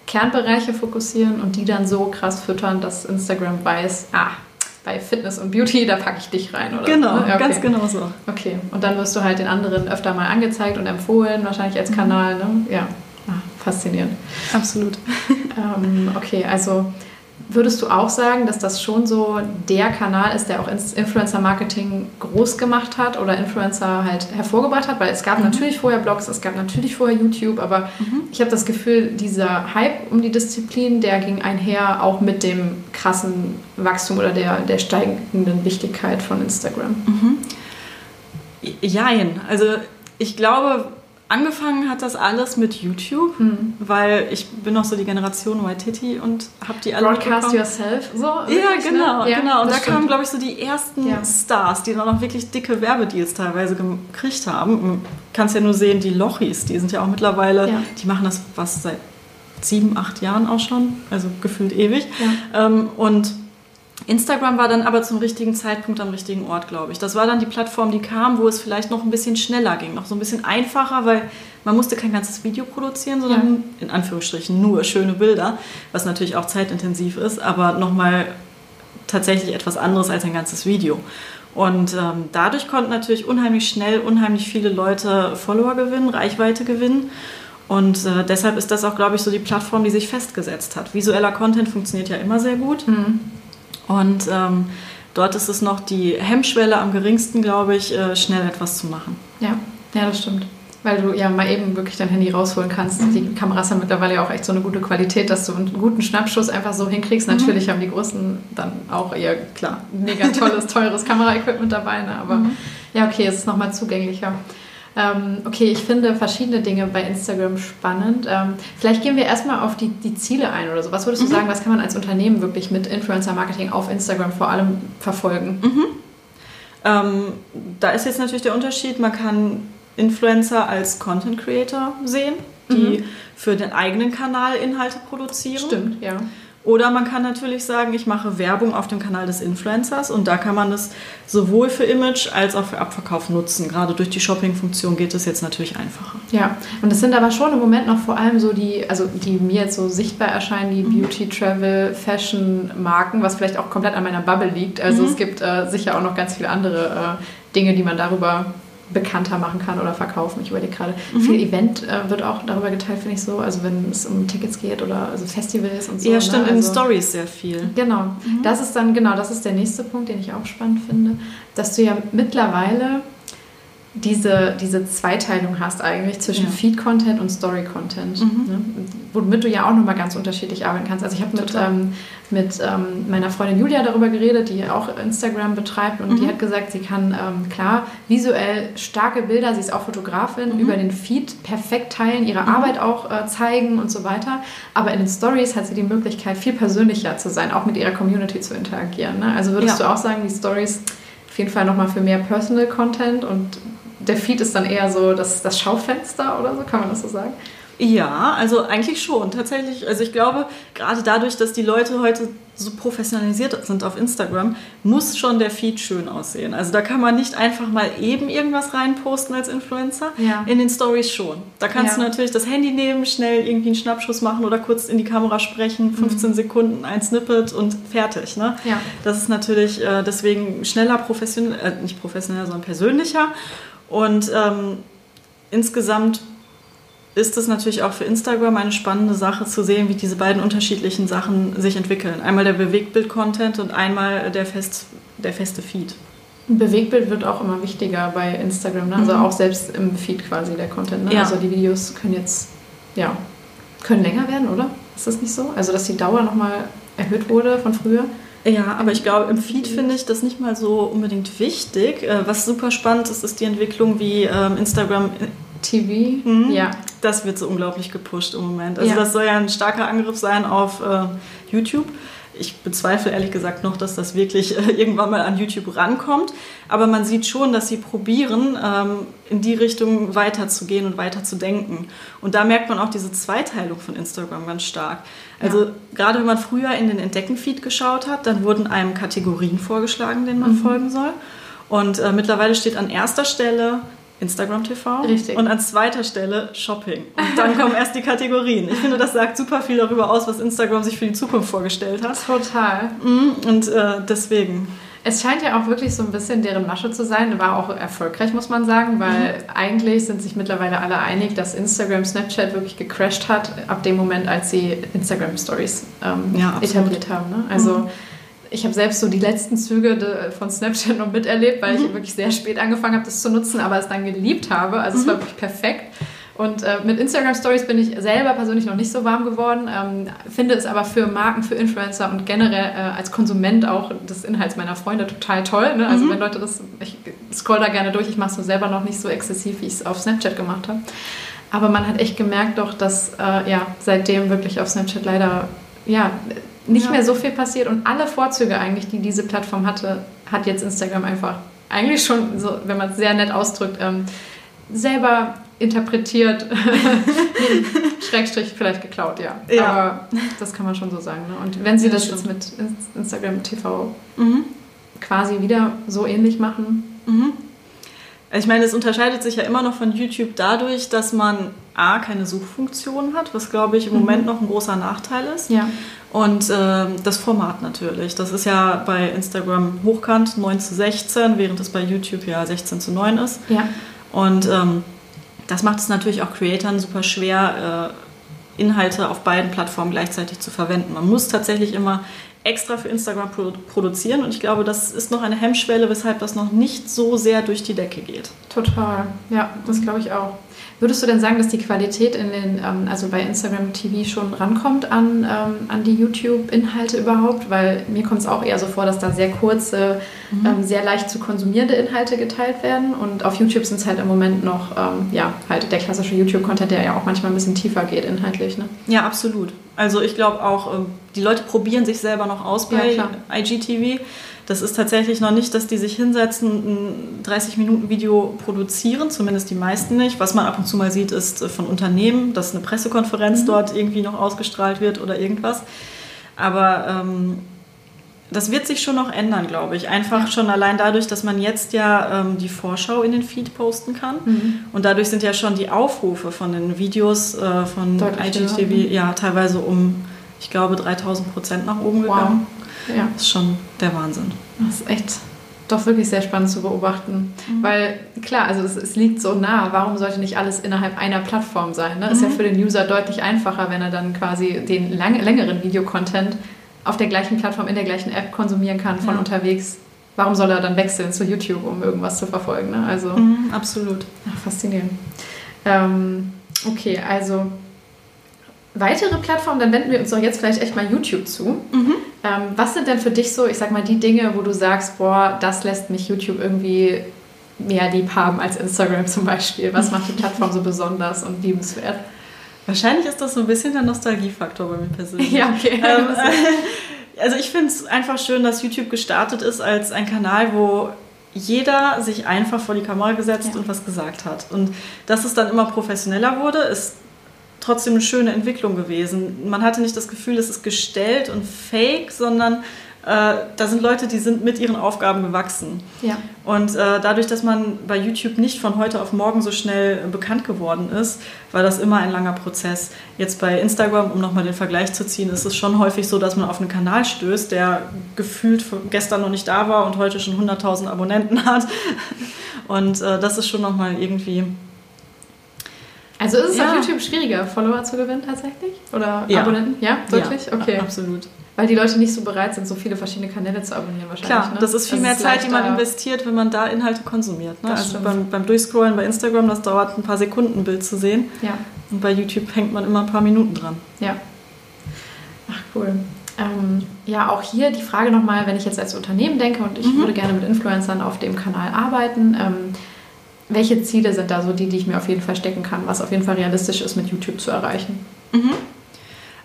Kernbereiche fokussieren und die dann so krass füttern, dass Instagram weiß, ah, bei Fitness und Beauty, da packe ich dich rein, oder? Genau, okay. ganz genau so. Okay, und dann wirst du halt den anderen öfter mal angezeigt und empfohlen, wahrscheinlich als Kanal, ne? Ja, ah, faszinierend. Absolut. ähm, okay, also Würdest du auch sagen, dass das schon so der Kanal ist, der auch Influencer-Marketing groß gemacht hat oder Influencer halt hervorgebracht hat? Weil es gab mhm. natürlich vorher Blogs, es gab natürlich vorher YouTube, aber mhm. ich habe das Gefühl, dieser Hype um die Disziplin, der ging einher auch mit dem krassen Wachstum oder der, der steigenden Wichtigkeit von Instagram. Mhm. Jein. Also ich glaube, Angefangen hat das alles mit YouTube, mhm. weil ich bin noch so die Generation Waititi und habe die alle Broadcast yourself, so? Ja, wirklich, genau, ne? ja, genau. Und da stimmt. kamen, glaube ich, so die ersten ja. Stars, die dann auch wirklich dicke Werbedeals teilweise gekriegt haben. Du kannst ja nur sehen, die Lochis, die sind ja auch mittlerweile, ja. die machen das was seit sieben, acht Jahren auch schon, also gefühlt ewig. Ähm, und Instagram war dann aber zum richtigen Zeitpunkt am richtigen Ort, glaube ich. Das war dann die Plattform, die kam, wo es vielleicht noch ein bisschen schneller ging, noch so ein bisschen einfacher, weil man musste kein ganzes Video produzieren, sondern ja. in Anführungsstrichen nur schöne Bilder, was natürlich auch zeitintensiv ist, aber nochmal tatsächlich etwas anderes als ein ganzes Video. Und ähm, dadurch konnten natürlich unheimlich schnell unheimlich viele Leute Follower gewinnen, Reichweite gewinnen. Und äh, deshalb ist das auch, glaube ich, so die Plattform, die sich festgesetzt hat. Visueller Content funktioniert ja immer sehr gut. Mhm. Und ähm, dort ist es noch die Hemmschwelle am geringsten, glaube ich, äh, schnell etwas zu machen. Ja, ja, das stimmt. Weil du ja mal eben wirklich dein Handy rausholen kannst. Mhm. Die Kameras haben mittlerweile ja auch echt so eine gute Qualität, dass du einen guten Schnappschuss einfach so hinkriegst. Mhm. Natürlich haben die Großen dann auch eher, klar, mega tolles, teures Kameraequipment dabei. Ne? Aber mhm. ja, okay, es ist nochmal zugänglicher. Ähm, okay, ich finde verschiedene Dinge bei Instagram spannend. Ähm, vielleicht gehen wir erstmal auf die, die Ziele ein oder so. Was würdest du mhm. sagen, was kann man als Unternehmen wirklich mit Influencer-Marketing auf Instagram vor allem verfolgen? Mhm. Ähm, da ist jetzt natürlich der Unterschied, man kann Influencer als Content Creator sehen, die mhm. für den eigenen Kanal Inhalte produzieren. Stimmt, ja. Oder man kann natürlich sagen, ich mache Werbung auf dem Kanal des Influencers und da kann man das sowohl für Image als auch für Abverkauf nutzen. Gerade durch die Shopping-Funktion geht es jetzt natürlich einfacher. Ja, und es sind aber schon im Moment noch vor allem so die, also die mir jetzt so sichtbar erscheinen, die mhm. Beauty, Travel, Fashion-Marken, was vielleicht auch komplett an meiner Bubble liegt. Also mhm. es gibt äh, sicher auch noch ganz viele andere äh, Dinge, die man darüber bekannter machen kann oder verkaufen. Ich überlege gerade, mhm. viel Event äh, wird auch darüber geteilt, finde ich so. Also wenn es um Tickets geht oder also Festivals und so. Ja, stimmt, ne? also, in Stories sehr viel. Genau. Mhm. Das ist dann, genau, das ist der nächste Punkt, den ich auch spannend finde, dass du ja mittlerweile diese, diese Zweiteilung hast eigentlich zwischen ja. Feed-Content und Story-Content, mhm. ne? womit du ja auch nochmal ganz unterschiedlich arbeiten kannst. Also ich habe mit, ähm, mit ähm, meiner Freundin Julia darüber geredet, die auch Instagram betreibt und mhm. die hat gesagt, sie kann ähm, klar visuell starke Bilder, sie ist auch Fotografin, mhm. über den Feed perfekt teilen, ihre mhm. Arbeit auch äh, zeigen und so weiter. Aber in den Stories hat sie die Möglichkeit, viel persönlicher zu sein, auch mit ihrer Community zu interagieren. Ne? Also würdest ja. du auch sagen, die Stories auf jeden Fall nochmal für mehr Personal Content und der Feed ist dann eher so das, das Schaufenster oder so, kann man das so sagen? Ja, also eigentlich schon, tatsächlich. Also ich glaube, gerade dadurch, dass die Leute heute so professionalisiert sind auf Instagram, muss schon der Feed schön aussehen. Also da kann man nicht einfach mal eben irgendwas reinposten als Influencer. Ja. In den Stories schon. Da kannst ja. du natürlich das Handy nehmen, schnell irgendwie einen Schnappschuss machen oder kurz in die Kamera sprechen, 15 mhm. Sekunden, ein Snippet und fertig. Ne? Ja. Das ist natürlich äh, deswegen schneller, professionell, äh, nicht professioneller, sondern persönlicher. Und ähm, insgesamt ist es natürlich auch für Instagram eine spannende Sache zu sehen, wie diese beiden unterschiedlichen Sachen sich entwickeln. Einmal der Bewegtbild-Content und einmal der, fest, der feste Feed. Ein Bewegtbild wird auch immer wichtiger bei Instagram, ne? also mhm. auch selbst im Feed quasi der Content. Ne? Ja. Also die Videos können jetzt, ja, können länger werden, oder? Ist das nicht so? Also dass die Dauer nochmal erhöht wurde von früher? Ja, aber ich glaube, im Feed finde ich das nicht mal so unbedingt wichtig. Äh, was super spannend ist, ist die Entwicklung, wie ähm, Instagram TV, mhm. ja. Das wird so unglaublich gepusht im Moment. Also ja. das soll ja ein starker Angriff sein auf äh, YouTube. Ich bezweifle ehrlich gesagt noch, dass das wirklich äh, irgendwann mal an YouTube rankommt. Aber man sieht schon, dass sie probieren, ähm, in die Richtung weiterzugehen und weiterzudenken. Und da merkt man auch diese Zweiteilung von Instagram ganz stark. Also ja. gerade wenn man früher in den Entdecken-Feed geschaut hat, dann wurden einem Kategorien vorgeschlagen, denen man mhm. folgen soll. Und äh, mittlerweile steht an erster Stelle Instagram TV Richtig. und an zweiter Stelle Shopping. Und dann kommen erst die Kategorien. Ich finde, das sagt super viel darüber aus, was Instagram sich für die Zukunft vorgestellt hat. Total. Mhm, und äh, deswegen. Es scheint ja auch wirklich so ein bisschen deren Masche zu sein. War auch erfolgreich, muss man sagen, weil mhm. eigentlich sind sich mittlerweile alle einig, dass Instagram Snapchat wirklich gecrashed hat, ab dem Moment, als sie Instagram Stories ähm, ja, etabliert haben. Ne? Also mhm ich habe selbst so die letzten Züge von Snapchat noch miterlebt, weil mhm. ich wirklich sehr spät angefangen habe, das zu nutzen, aber es dann geliebt habe. Also mhm. es war wirklich perfekt. Und äh, mit Instagram Stories bin ich selber persönlich noch nicht so warm geworden, ähm, finde es aber für Marken, für Influencer und generell äh, als Konsument auch des Inhalts meiner Freunde total toll. Ne? Also mhm. wenn Leute das, ich scroll da gerne durch, ich mache es nur selber noch nicht so exzessiv, wie ich es auf Snapchat gemacht habe. Aber man hat echt gemerkt doch, dass äh, ja, seitdem wirklich auf Snapchat leider ja, nicht ja. mehr so viel passiert und alle Vorzüge eigentlich, die diese Plattform hatte, hat jetzt Instagram einfach eigentlich schon, so, wenn man es sehr nett ausdrückt, ähm, selber interpretiert, Schrägstrich vielleicht geklaut, ja. ja. Aber das kann man schon so sagen. Ne? Und wenn sie ja, das, das jetzt mit Instagram TV mhm. quasi wieder so ähnlich machen. Mhm. Ich meine, es unterscheidet sich ja immer noch von YouTube dadurch, dass man A, keine Suchfunktion hat, was glaube ich im mhm. Moment noch ein großer Nachteil ist. Ja. Und äh, das Format natürlich. Das ist ja bei Instagram hochkant 9 zu 16, während es bei YouTube ja 16 zu 9 ist. Ja. Und ähm, das macht es natürlich auch Creatoren super schwer, äh, Inhalte auf beiden Plattformen gleichzeitig zu verwenden. Man muss tatsächlich immer extra für Instagram produzieren und ich glaube, das ist noch eine Hemmschwelle, weshalb das noch nicht so sehr durch die Decke geht. Total, ja, das glaube ich auch. Würdest du denn sagen, dass die Qualität in den, ähm, also bei Instagram TV schon rankommt an, ähm, an die YouTube-Inhalte überhaupt? Weil mir kommt es auch eher so vor, dass da sehr kurze, mhm. ähm, sehr leicht zu konsumierende Inhalte geteilt werden. Und auf YouTube sind es halt im Moment noch, ja, halt der klassische YouTube-Content, der ja auch manchmal ein bisschen tiefer geht inhaltlich. Ne? Ja, absolut. Also ich glaube auch, die Leute probieren sich selber noch aus bei ja, IGTV. Das ist tatsächlich noch nicht, dass die sich hinsetzen, ein 30-Minuten-Video produzieren, zumindest die meisten nicht. Was man ab und zu mal sieht, ist äh, von Unternehmen, dass eine Pressekonferenz mhm. dort irgendwie noch ausgestrahlt wird oder irgendwas. Aber ähm, das wird sich schon noch ändern, glaube ich. Einfach schon allein dadurch, dass man jetzt ja ähm, die Vorschau in den Feed posten kann. Mhm. Und dadurch sind ja schon die Aufrufe von den Videos äh, von IGTV ja teilweise um, ich glaube, 3000 Prozent nach oben gegangen. Wow. Ja. Das ist schon der Wahnsinn. Das ist echt doch wirklich sehr spannend zu beobachten. Mhm. Weil klar, also es, es, liegt so nah, warum sollte nicht alles innerhalb einer Plattform sein? Ne? Mhm. Ist ja mhm. für den User deutlich einfacher, wenn er dann quasi den lang, längeren Videocontent auf der gleichen Plattform, in der gleichen App konsumieren kann von ja. unterwegs. Warum soll er dann wechseln zu YouTube, um irgendwas zu verfolgen? Ne? Also, mhm, absolut. Ach, faszinierend. Ähm, okay, also weitere Plattformen, dann wenden wir uns doch jetzt vielleicht echt mal YouTube zu. Mhm. Ähm, was sind denn für dich so, ich sag mal, die Dinge, wo du sagst, boah, das lässt mich YouTube irgendwie mehr lieb haben als Instagram zum Beispiel? Was macht die Plattform so besonders und liebenswert? Wahrscheinlich ist das so ein bisschen der Nostalgiefaktor bei mir persönlich. Ja, okay. Ähm, also ich finde es einfach schön, dass YouTube gestartet ist als ein Kanal, wo jeder sich einfach vor die Kamera gesetzt ja. und was gesagt hat. Und dass es dann immer professioneller wurde, ist trotzdem eine schöne Entwicklung gewesen. Man hatte nicht das Gefühl, es ist gestellt und fake, sondern äh, da sind Leute, die sind mit ihren Aufgaben gewachsen. Ja. Und äh, dadurch, dass man bei YouTube nicht von heute auf morgen so schnell bekannt geworden ist, war das immer ein langer Prozess. Jetzt bei Instagram, um nochmal den Vergleich zu ziehen, ist es schon häufig so, dass man auf einen Kanal stößt, der gefühlt gestern noch nicht da war und heute schon 100.000 Abonnenten hat. Und äh, das ist schon nochmal irgendwie also ist es ja. auf YouTube schwieriger, Follower zu gewinnen tatsächlich? Oder ja. Abonnenten? Ja, wirklich? Ja, okay. Absolut. Weil die Leute nicht so bereit sind, so viele verschiedene Kanäle zu abonnieren wahrscheinlich. Klar, ne? das ist viel also mehr Zeit, die man investiert, wenn man da Inhalte konsumiert. Ne? Also beim, beim, Durchscrollen bei Instagram, das dauert ein paar Sekunden, ein Bild zu sehen. Ja. Und bei YouTube hängt man immer ein paar Minuten dran. Ja. Ach, cool. Ähm, ja, auch hier die Frage nochmal, wenn ich jetzt als Unternehmen denke und ich mhm. würde gerne mit Influencern auf dem Kanal arbeiten, ähm, welche Ziele sind da so die, die ich mir auf jeden Fall stecken kann, was auf jeden Fall realistisch ist, mit YouTube zu erreichen? Mhm.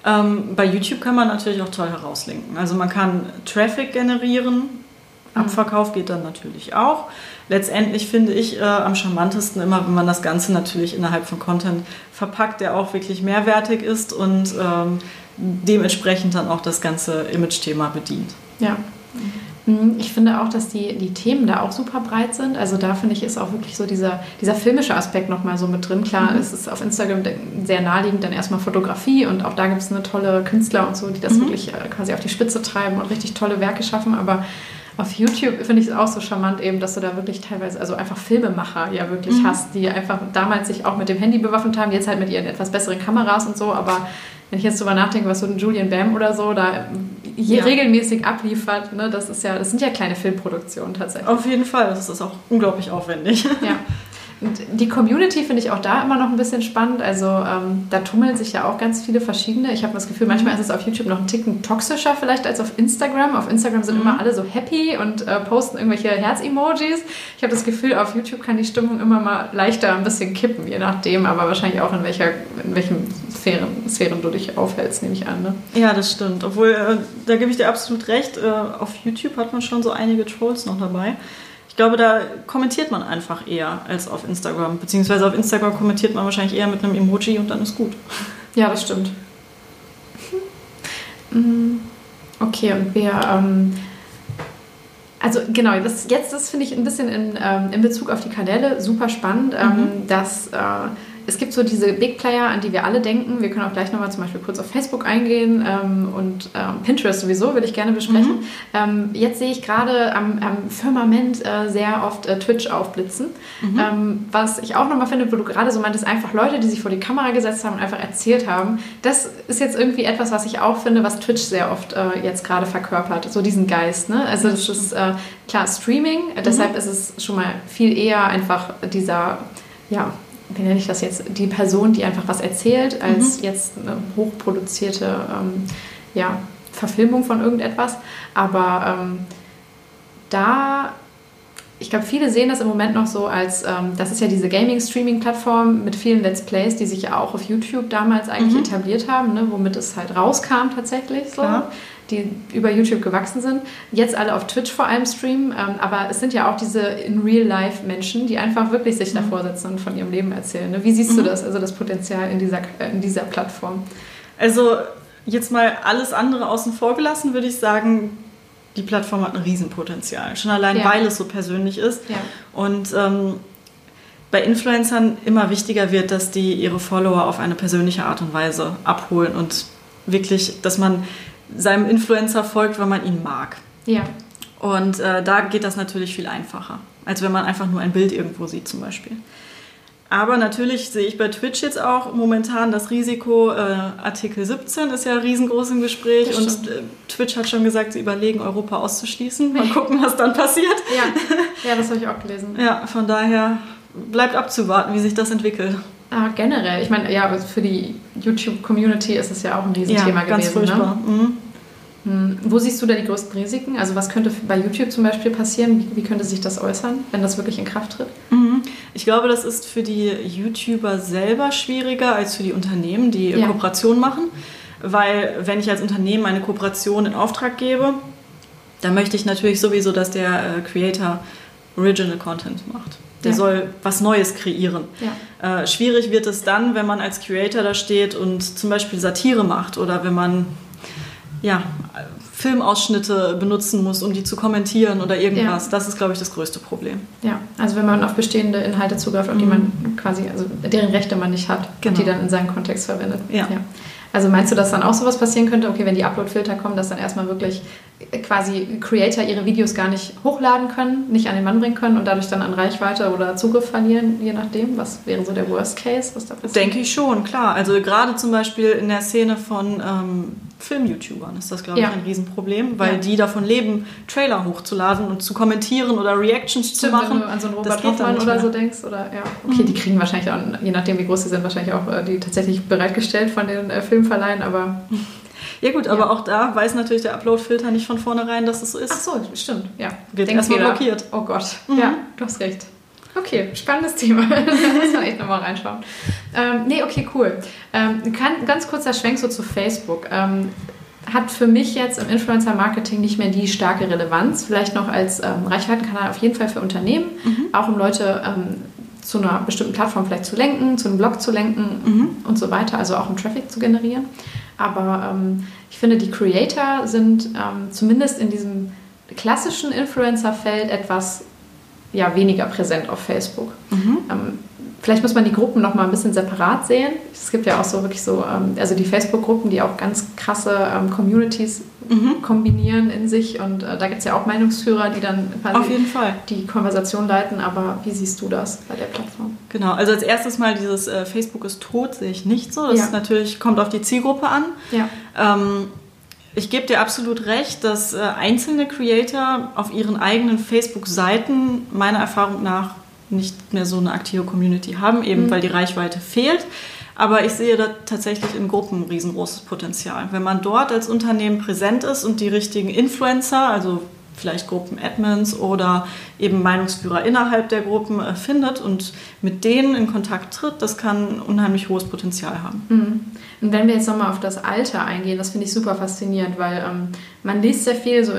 Ähm, bei YouTube kann man natürlich auch toll herauslinken. Also man kann Traffic generieren, mhm. Abverkauf geht dann natürlich auch. Letztendlich finde ich äh, am charmantesten immer, wenn man das Ganze natürlich innerhalb von Content verpackt, der auch wirklich mehrwertig ist und ähm, dementsprechend dann auch das ganze Image-Thema bedient. Ja. Mhm, ich finde auch, dass die, die Themen da auch super breit sind. Also da finde ich, ist auch wirklich so dieser, dieser filmische Aspekt nochmal so mit drin. Klar, mhm. es ist auf Instagram sehr naheliegend dann erstmal Fotografie und auch da gibt es eine tolle Künstler und so, die das mhm. wirklich äh, quasi auf die Spitze treiben und richtig tolle Werke schaffen. Aber auf YouTube finde ich es auch so charmant eben, dass du da wirklich teilweise, also einfach Filmemacher ja wirklich mhm. hast, die einfach damals sich auch mit dem Handy bewaffnet haben, jetzt halt mit ihren etwas besseren Kameras und so, aber wenn ich jetzt drüber nachdenke, was so ein Julian Bam oder so da ja. regelmäßig abliefert, ne, das ist ja, das sind ja kleine Filmproduktionen tatsächlich. Auf jeden Fall, das ist auch unglaublich aufwendig. Ja. Und die Community finde ich auch da immer noch ein bisschen spannend. Also ähm, da tummeln sich ja auch ganz viele verschiedene. Ich habe das Gefühl, manchmal ist es auf YouTube noch ein Ticken toxischer vielleicht als auf Instagram. Auf Instagram sind mhm. immer alle so happy und äh, posten irgendwelche Herz-Emojis. Ich habe das Gefühl, auf YouTube kann die Stimmung immer mal leichter ein bisschen kippen, je nachdem, aber wahrscheinlich auch in welcher, in welchen Sphären, Sphären du dich aufhältst, nehme ich an. Ne? Ja, das stimmt. Obwohl, äh, da gebe ich dir absolut recht. Äh, auf YouTube hat man schon so einige Trolls noch dabei glaube, da kommentiert man einfach eher als auf Instagram. Beziehungsweise auf Instagram kommentiert man wahrscheinlich eher mit einem Emoji und dann ist gut. Ja, das stimmt. Mhm. Okay, und wir. Ähm, also genau, das, jetzt das finde ich ein bisschen in, ähm, in Bezug auf die Kanäle super spannend, ähm, mhm. dass. Äh, es gibt so diese Big Player, an die wir alle denken. Wir können auch gleich nochmal zum Beispiel kurz auf Facebook eingehen ähm, und ähm, Pinterest sowieso will ich gerne besprechen. Mhm. Ähm, jetzt sehe ich gerade am, am, Firmament äh, sehr oft äh, Twitch aufblitzen. Mhm. Ähm, was ich auch nochmal finde, wo du gerade so meintest, einfach Leute, die sich vor die Kamera gesetzt haben und einfach erzählt haben. Das ist jetzt irgendwie etwas, was ich auch finde, was Twitch sehr oft äh, jetzt gerade verkörpert. So diesen Geist. Ne? Also das ist äh, klar Streaming, mhm. deshalb ist es schon mal viel eher einfach dieser ja, wie nenne ich das jetzt, die Person, die einfach was erzählt, als mhm. jetzt eine hochproduzierte ähm, ja, Verfilmung von irgendetwas. Aber ähm, da, ich glaube, viele sehen das im Moment noch so als, ähm, das ist ja diese Gaming-Streaming-Plattform mit vielen Let's Plays, die sich ja auch auf YouTube damals eigentlich mhm. etabliert haben, ne, womit es halt rauskam tatsächlich. So. Klar die über YouTube gewachsen sind, jetzt alle auf Twitch vor allem streamen. Ähm, aber es sind ja auch diese in Real Life Menschen, die einfach wirklich sich mhm. davor sitzen und von ihrem Leben erzählen. Ne? Wie siehst du mhm. das, also das Potenzial in dieser, äh, in dieser Plattform? Also jetzt mal alles andere außen vor gelassen, würde ich sagen, die Plattform hat ein Riesenpotenzial. Schon allein, ja. weil es so persönlich ist. Ja. Und ähm, bei Influencern immer wichtiger wird, dass die ihre Follower auf eine persönliche Art und Weise abholen und wirklich, dass man seinem Influencer folgt, weil man ihn mag. Ja. Und äh, da geht das natürlich viel einfacher, als wenn man einfach nur ein Bild irgendwo sieht zum Beispiel. Aber natürlich sehe ich bei Twitch jetzt auch momentan das Risiko, äh, Artikel 17 ist ja riesengroß im Gespräch und äh, Twitch hat schon gesagt, sie überlegen, Europa auszuschließen. Mal gucken, was dann passiert. Ja, ja das habe ich auch gelesen. Ja, von daher bleibt abzuwarten, wie sich das entwickelt. Ah, generell. Ich meine, ja, für die YouTube-Community ist es ja auch ein Riesenthema ja, ganz gewesen. Ganz furchtbar. Ne? Mhm. Hm. Wo siehst du da die größten Risiken? Also was könnte bei YouTube zum Beispiel passieren? Wie, wie könnte sich das äußern, wenn das wirklich in Kraft tritt? Mhm. Ich glaube, das ist für die YouTuber selber schwieriger als für die Unternehmen, die ja. Kooperationen machen. Weil wenn ich als Unternehmen eine Kooperation in Auftrag gebe, dann möchte ich natürlich sowieso, dass der äh, Creator Original Content macht. Der ja. soll was Neues kreieren. Ja. Äh, schwierig wird es dann, wenn man als Creator da steht und zum Beispiel Satire macht oder wenn man ja, Filmausschnitte benutzen muss, um die zu kommentieren oder irgendwas. Ja. Das ist, glaube ich, das größte Problem. Ja, also wenn man auf bestehende Inhalte zugreift, auf die man quasi, also deren Rechte man nicht hat genau. und die dann in seinen Kontext verwendet. Ja. ja. Also meinst du, dass dann auch sowas passieren könnte? Okay, wenn die Upload-Filter kommen, dass dann erstmal wirklich quasi Creator ihre Videos gar nicht hochladen können, nicht an den Mann bringen können und dadurch dann an Reichweite oder Zugriff verlieren, je nachdem? Was wäre so der Worst Case, was da passiert? Denke ich schon, klar. Also gerade zum Beispiel in der Szene von ähm, Film-YouTubern ist das, glaube ich, ein Riesenproblem, weil ja. die davon leben, Trailer hochzuladen und zu kommentieren oder Reactions Stimmt, zu machen. Wenn du an so einen Robert Hoffmann oder so denkst, oder ja, okay, mhm. die kriegen wahrscheinlich auch, je nachdem wie groß sie sind, wahrscheinlich auch äh, die tatsächlich bereitgestellt von den äh, Filmverleihen, aber ja gut, aber ja. auch da weiß natürlich der Upload-Filter nicht von vornherein, dass es so ist. Ach so, stimmt, ja. Wird erstmal blockiert. Oh Gott, mhm. ja, du hast recht. Okay, spannendes Thema. da muss man echt nochmal reinschauen. Ähm, nee, okay, cool. Ähm, kann, ganz kurzer Schwenk so zu Facebook. Ähm, hat für mich jetzt im Influencer-Marketing nicht mehr die starke Relevanz. Vielleicht noch als ähm, Reichweitenkanal auf jeden Fall für Unternehmen, mhm. auch um Leute ähm, zu einer bestimmten Plattform vielleicht zu lenken, zu einem Blog zu lenken mhm. und so weiter, also auch um Traffic zu generieren. Aber ähm, ich finde, die Creator sind ähm, zumindest in diesem klassischen Influencer-Feld etwas ja, weniger präsent auf Facebook. Mhm. Ähm, vielleicht muss man die Gruppen noch mal ein bisschen separat sehen. Es gibt ja auch so wirklich so, ähm, also die Facebook-Gruppen, die auch ganz krasse ähm, Communities mhm. kombinieren in sich. Und äh, da gibt es ja auch Meinungsführer, die dann quasi die Konversation leiten. Aber wie siehst du das bei der Plattform? Genau, also als erstes mal dieses äh, Facebook ist tot, sehe ich nicht so. Das ja. natürlich kommt auf die Zielgruppe an. Ja. Ähm, ich gebe dir absolut recht, dass äh, einzelne Creator auf ihren eigenen Facebook-Seiten meiner Erfahrung nach nicht mehr so eine aktive Community haben, eben mhm. weil die Reichweite fehlt. Aber ich sehe da tatsächlich in Gruppen ein riesengroßes Potenzial. Wenn man dort als Unternehmen präsent ist und die richtigen Influencer, also vielleicht Gruppen-Admins oder eben Meinungsführer innerhalb der Gruppen äh, findet und mit denen in Kontakt tritt, das kann unheimlich hohes Potenzial haben. Mhm. Und wenn wir jetzt nochmal auf das Alter eingehen, das finde ich super faszinierend, weil ähm, man liest sehr viel, so,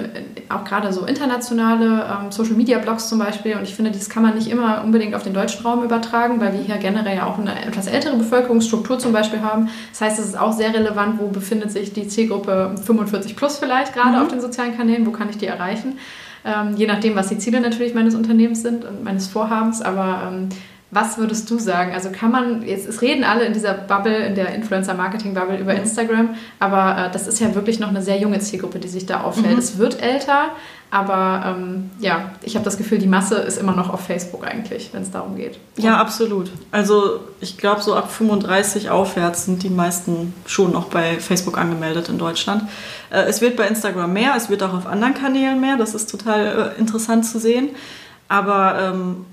auch gerade so internationale ähm, Social-Media-Blogs zum Beispiel und ich finde, das kann man nicht immer unbedingt auf den deutschen Raum übertragen, weil wir hier generell ja auch eine etwas ältere Bevölkerungsstruktur zum Beispiel haben. Das heißt, es ist auch sehr relevant, wo befindet sich die Zielgruppe 45 plus vielleicht gerade mhm. auf den sozialen Kanälen, wo kann ich die erreichen. Ähm, je nachdem, was die Ziele natürlich meines Unternehmens sind und meines Vorhabens. Aber ähm, was würdest du sagen? Also kann man, jetzt es reden alle in dieser Bubble, in der Influencer-Marketing-Bubble über. Instagram, aber äh, das ist ja wirklich noch eine sehr junge Zielgruppe, die sich da auffällt. Mhm. Es wird älter, aber ähm, ja, ich habe das Gefühl, die Masse ist immer noch auf Facebook eigentlich, wenn es darum geht. Ja, absolut. Also ich glaube, so ab 35 aufwärts sind die meisten schon noch bei Facebook angemeldet in Deutschland. Äh, es wird bei Instagram mehr, es wird auch auf anderen Kanälen mehr. Das ist total äh, interessant zu sehen. Aber ähm,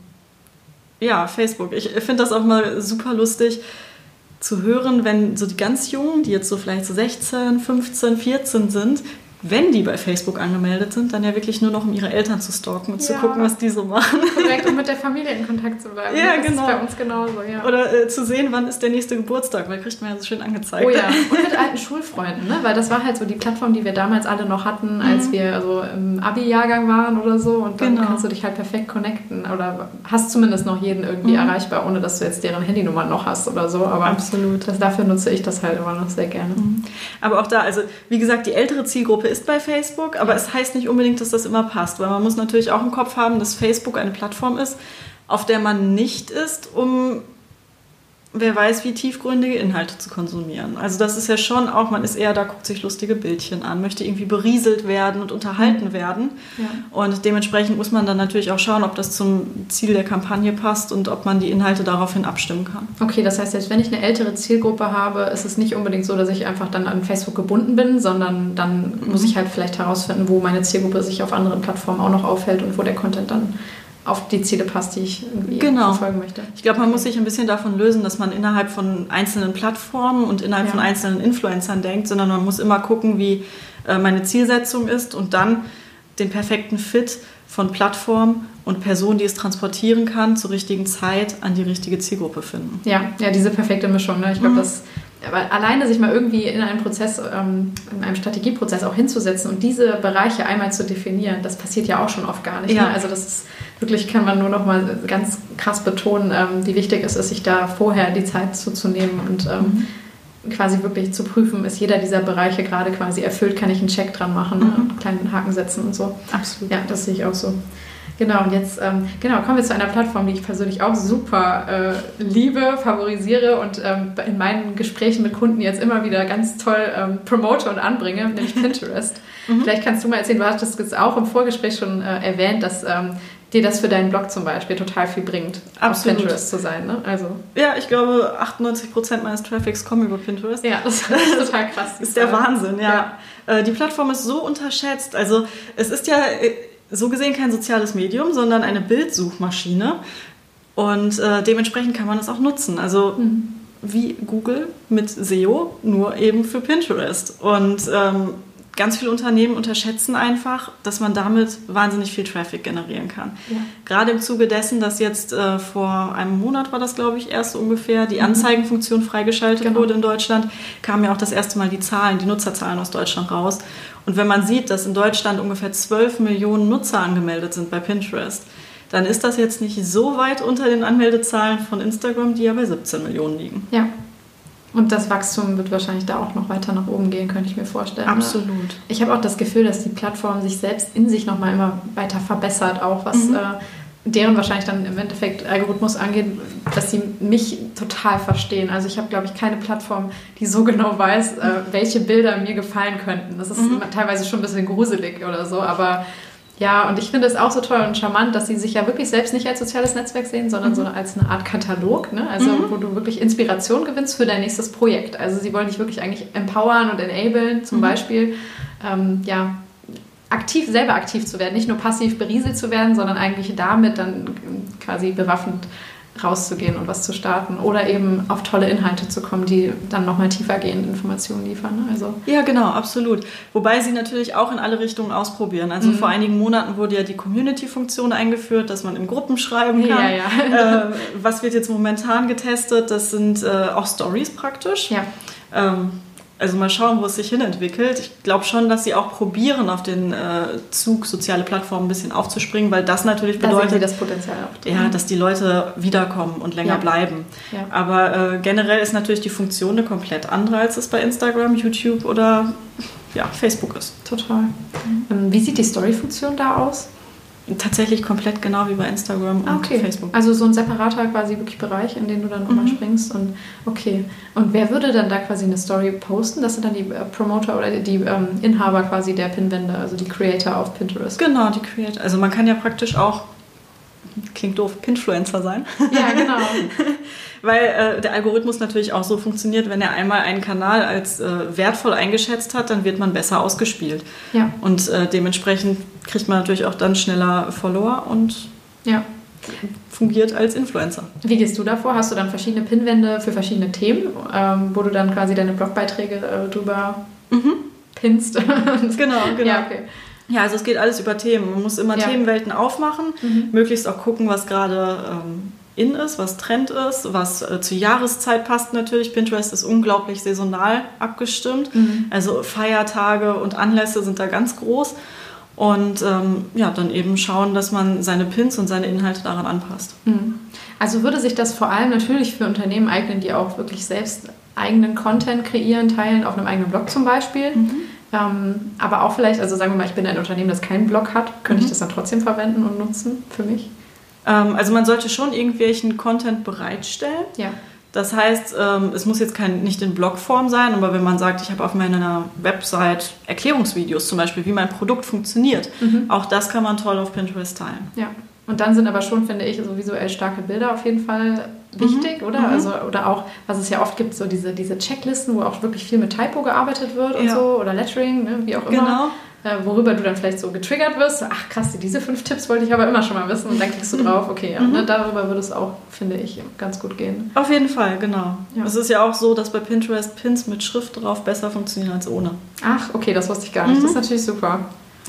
ja, Facebook. Ich finde das auch mal super lustig zu hören, wenn so die ganz Jungen, die jetzt so vielleicht so 16, 15, 14 sind, wenn die bei Facebook angemeldet sind, dann ja wirklich nur noch, um ihre Eltern zu stalken und ja. zu gucken, was die so machen. Korrekt, um mit der Familie in Kontakt zu bleiben. Ja, das genau. ist bei uns genauso, ja. Oder äh, zu sehen, wann ist der nächste Geburtstag, weil kriegt man ja so schön angezeigt. Oh ja, und mit alten Schulfreunden, ne? weil das war halt so die Plattform, die wir damals alle noch hatten, als mhm. wir also im Abi-Jahrgang waren oder so und dann genau. kannst du dich halt perfekt connecten oder hast zumindest noch jeden irgendwie mhm. erreichbar, ohne dass du jetzt deren Handynummer noch hast oder so, aber Absolut. Das, dafür nutze ich das halt immer noch sehr gerne. Mhm. Aber auch da, also wie gesagt, die ältere Zielgruppe ist bei Facebook, aber es heißt nicht unbedingt, dass das immer passt, weil man muss natürlich auch im Kopf haben, dass Facebook eine Plattform ist, auf der man nicht ist, um wer weiß, wie tiefgründige Inhalte zu konsumieren. Also das ist ja schon auch, man ist eher da, guckt sich lustige Bildchen an, möchte irgendwie berieselt werden und unterhalten mhm. werden. Ja. Und dementsprechend muss man dann natürlich auch schauen, ob das zum Ziel der Kampagne passt und ob man die Inhalte daraufhin abstimmen kann. Okay, das heißt, selbst wenn ich eine ältere Zielgruppe habe, ist es nicht unbedingt so, dass ich einfach dann an Facebook gebunden bin, sondern dann mhm. muss ich halt vielleicht herausfinden, wo meine Zielgruppe sich auf anderen Plattformen auch noch aufhält und wo der Content dann auf die Ziele passt, die ich irgendwie genau. verfolgen möchte. Ich glaube, man muss sich ein bisschen davon lösen, dass man innerhalb von einzelnen Plattformen und innerhalb ja. von einzelnen Influencern denkt, sondern man muss immer gucken, wie äh, meine Zielsetzung ist und dann den perfekten Fit von Plattform und Person, die es transportieren kann, zur richtigen Zeit an die richtige Zielgruppe finden. Ja, ja, diese perfekte Mischung. Ne? Ich glaube, mhm. das aber alleine sich mal irgendwie in einem Prozess, ähm, in einem Strategieprozess auch hinzusetzen und diese Bereiche einmal zu definieren, das passiert ja auch schon oft gar nicht. Ja. Ne? Also das ist wirklich, kann man nur noch mal ganz krass betonen, ähm, wie wichtig es ist, sich da vorher die Zeit zuzunehmen und ähm, mhm. quasi wirklich zu prüfen, ist jeder dieser Bereiche gerade quasi erfüllt, kann ich einen Check dran machen, mhm. einen kleinen Haken setzen und so. Absolut. Ja, das sehe ich auch so. Genau, und jetzt ähm, genau, kommen wir zu einer Plattform, die ich persönlich auch super äh, liebe, favorisiere und ähm, in meinen Gesprächen mit Kunden jetzt immer wieder ganz toll ähm, promote und anbringe, nämlich Pinterest. mhm. Vielleicht kannst du mal erzählen, du hast das jetzt auch im Vorgespräch schon äh, erwähnt, dass ähm, dir das für deinen Blog zum Beispiel total viel bringt, Absolut. auf Pinterest zu sein. Ne? Also. Ja, ich glaube, 98% meines Traffics kommen über Pinterest. Ja, das ist total krass. Das ist der Wahnsinn, ja. ja. Äh, die Plattform ist so unterschätzt. Also es ist ja äh, so gesehen kein soziales Medium, sondern eine Bildsuchmaschine. Und äh, dementsprechend kann man es auch nutzen. Also mhm. wie Google mit SEO, nur eben für Pinterest. Und ähm, ganz viele Unternehmen unterschätzen einfach, dass man damit wahnsinnig viel Traffic generieren kann. Ja. Gerade im Zuge dessen, dass jetzt äh, vor einem Monat war das, glaube ich, erst ungefähr, die mhm. Anzeigenfunktion freigeschaltet genau. wurde in Deutschland, kamen ja auch das erste Mal die Zahlen, die Nutzerzahlen aus Deutschland raus. Und wenn man sieht, dass in Deutschland ungefähr 12 Millionen Nutzer angemeldet sind bei Pinterest, dann ist das jetzt nicht so weit unter den Anmeldezahlen von Instagram, die ja bei 17 Millionen liegen. Ja. Und das Wachstum wird wahrscheinlich da auch noch weiter nach oben gehen, könnte ich mir vorstellen. Absolut. Ich habe auch das Gefühl, dass die Plattform sich selbst in sich nochmal immer weiter verbessert, auch was mhm. äh, deren wahrscheinlich dann im Endeffekt Algorithmus angeht, dass sie mich total verstehen. Also ich habe, glaube ich, keine Plattform, die so genau weiß, äh, welche Bilder mir gefallen könnten. Das ist mhm. teilweise schon ein bisschen gruselig oder so, aber ja, und ich finde es auch so toll und charmant, dass sie sich ja wirklich selbst nicht als soziales Netzwerk sehen, sondern mhm. so als eine Art Katalog, ne? also mhm. wo du wirklich Inspiration gewinnst für dein nächstes Projekt. Also sie wollen dich wirklich eigentlich empowern und enablen, zum mhm. Beispiel, ähm, ja, aktiv, selber aktiv zu werden, nicht nur passiv berieselt zu werden, sondern eigentlich damit dann quasi bewaffnet rauszugehen und was zu starten oder eben auf tolle Inhalte zu kommen, die dann nochmal tiefergehende Informationen liefern. Also ja, genau, absolut. Wobei sie natürlich auch in alle Richtungen ausprobieren. Also mhm. vor einigen Monaten wurde ja die Community-Funktion eingeführt, dass man in Gruppen schreiben kann. Ja, ja. äh, was wird jetzt momentan getestet? Das sind äh, auch Stories praktisch. Ja. Ähm, also mal schauen, wo es sich hinentwickelt. Ich glaube schon, dass sie auch probieren, auf den äh, Zug soziale Plattformen ein bisschen aufzuspringen, weil das natürlich bedeutet, da das auch drin. ja, dass die Leute wiederkommen und länger ja. bleiben. Ja. Aber äh, generell ist natürlich die Funktion eine komplett andere, als es bei Instagram, YouTube oder ja, Facebook ist. Total. Mhm. Wie sieht die Story-Funktion da aus? Tatsächlich komplett genau wie bei Instagram und ah, okay. Facebook. Also so ein separater quasi wirklich Bereich, in den du dann mhm. springst. Und okay. Und wer würde dann da quasi eine Story posten? Das sind dann die äh, Promoter oder die ähm, Inhaber quasi der Pinwände, also die Creator auf Pinterest. Genau, die Creator. Also man kann ja praktisch auch klingt doof, Pinfluencer sein. Ja, genau. Weil äh, der Algorithmus natürlich auch so funktioniert, wenn er einmal einen Kanal als äh, wertvoll eingeschätzt hat, dann wird man besser ausgespielt. Ja. Und äh, dementsprechend kriegt man natürlich auch dann schneller Follower und ja. fungiert als Influencer. Wie gehst du davor? Hast du dann verschiedene Pinwände für verschiedene Themen, ähm, wo du dann quasi deine Blogbeiträge äh, drüber mhm. pinst? genau, genau. Ja, okay. Ja, also es geht alles über Themen. Man muss immer ja. Themenwelten aufmachen, mhm. möglichst auch gucken, was gerade ähm, in ist, was Trend ist, was äh, zur Jahreszeit passt natürlich. Pinterest ist unglaublich saisonal abgestimmt. Mhm. Also Feiertage und Anlässe sind da ganz groß. Und ähm, ja, dann eben schauen, dass man seine Pins und seine Inhalte daran anpasst. Mhm. Also würde sich das vor allem natürlich für Unternehmen eignen, die auch wirklich selbst eigenen Content kreieren, teilen, auf einem eigenen Blog zum Beispiel. Mhm. Ähm, aber auch vielleicht, also sagen wir mal, ich bin ein Unternehmen, das keinen Blog hat, könnte mhm. ich das dann trotzdem verwenden und nutzen für mich? Ähm, also man sollte schon irgendwelchen Content bereitstellen. Ja. Das heißt, ähm, es muss jetzt kein, nicht in Blogform sein, aber wenn man sagt, ich habe auf meiner Website Erklärungsvideos zum Beispiel, wie mein Produkt funktioniert, mhm. auch das kann man toll auf Pinterest teilen. Ja. Und dann sind aber schon, finde ich, so visuell starke Bilder auf jeden Fall wichtig, mhm. oder? Mhm. Also, oder auch, was es ja oft gibt, so diese, diese Checklisten, wo auch wirklich viel mit Typo gearbeitet wird und ja. so, oder Lettering, ne, wie auch immer. Genau. Äh, worüber du dann vielleicht so getriggert wirst. Ach krass, diese fünf Tipps wollte ich aber immer schon mal wissen. Und dann klickst du mhm. drauf, okay, ja, ne, mhm. darüber würde es auch, finde ich, ganz gut gehen. Auf jeden Fall, genau. Ja. Es ist ja auch so, dass bei Pinterest Pins mit Schrift drauf besser funktionieren als ohne. Ach, okay, das wusste ich gar nicht. Das ist mhm. natürlich super.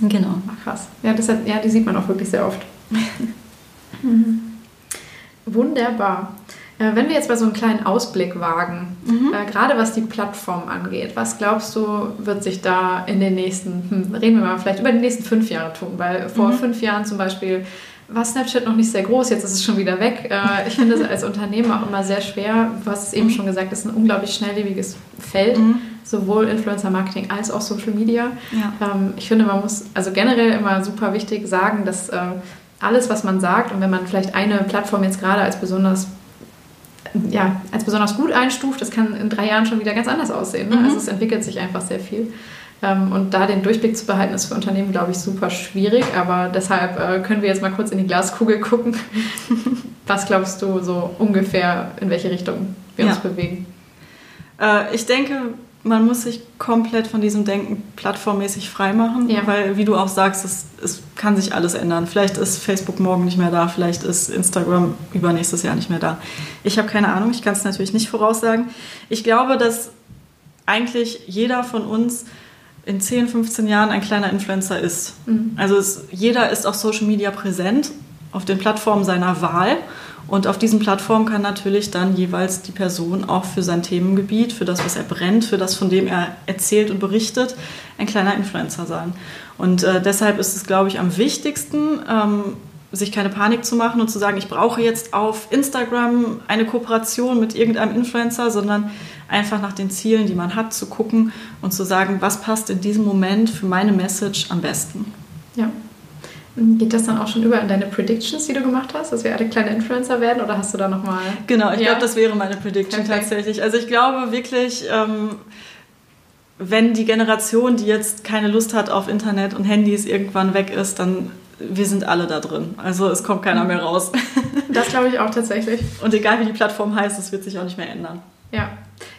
Genau. Ach, krass. Ja, das hat, ja, die sieht man auch wirklich sehr oft. mhm. Wunderbar. Äh, wenn wir jetzt mal so einen kleinen Ausblick wagen, mhm. äh, gerade was die Plattform angeht, was glaubst du, wird sich da in den nächsten, hm, reden wir mal vielleicht über die nächsten fünf Jahre tun? Weil vor mhm. fünf Jahren zum Beispiel war Snapchat noch nicht sehr groß, jetzt ist es schon wieder weg. Äh, ich finde es als Unternehmen auch immer sehr schwer. Es eben mhm. schon gesagt, es ist ein unglaublich schnelllebiges Feld, mhm. sowohl Influencer-Marketing als auch Social Media. Ja. Ähm, ich finde, man muss also generell immer super wichtig sagen, dass äh, alles, was man sagt und wenn man vielleicht eine Plattform jetzt gerade als besonders ja, als besonders gut einstuft, das kann in drei Jahren schon wieder ganz anders aussehen. Ne? Mhm. Also es entwickelt sich einfach sehr viel. Ähm, und da den Durchblick zu behalten, ist für Unternehmen, glaube ich, super schwierig. Aber deshalb äh, können wir jetzt mal kurz in die Glaskugel gucken. Was glaubst du so ungefähr, in welche Richtung wir ja. uns bewegen? Äh, ich denke, man muss sich komplett von diesem Denken plattformmäßig freimachen, ja. weil, wie du auch sagst, es, es kann sich alles ändern. Vielleicht ist Facebook morgen nicht mehr da, vielleicht ist Instagram übernächstes Jahr nicht mehr da. Ich habe keine Ahnung, ich kann es natürlich nicht voraussagen. Ich glaube, dass eigentlich jeder von uns in 10, 15 Jahren ein kleiner Influencer ist. Mhm. Also es, jeder ist auf Social Media präsent, auf den Plattformen seiner Wahl und auf diesen Plattformen kann natürlich dann jeweils die Person auch für sein Themengebiet, für das, was er brennt, für das, von dem er erzählt und berichtet, ein kleiner Influencer sein. Und äh, deshalb ist es, glaube ich, am wichtigsten, ähm, sich keine Panik zu machen und zu sagen, ich brauche jetzt auf Instagram eine Kooperation mit irgendeinem Influencer, sondern einfach nach den Zielen, die man hat, zu gucken und zu sagen, was passt in diesem Moment für meine Message am besten. Ja. Geht das dann auch schon über in deine Predictions, die du gemacht hast, dass wir alle kleine Influencer werden oder hast du da nochmal... Genau, ich ja? glaube, das wäre meine Prediction Perfekt. tatsächlich. Also ich glaube wirklich, ähm, wenn die Generation, die jetzt keine Lust hat auf Internet und Handys irgendwann weg ist, dann wir sind alle da drin. Also es kommt keiner mehr raus. Das glaube ich auch tatsächlich. Und egal wie die Plattform heißt, es wird sich auch nicht mehr ändern. Ja,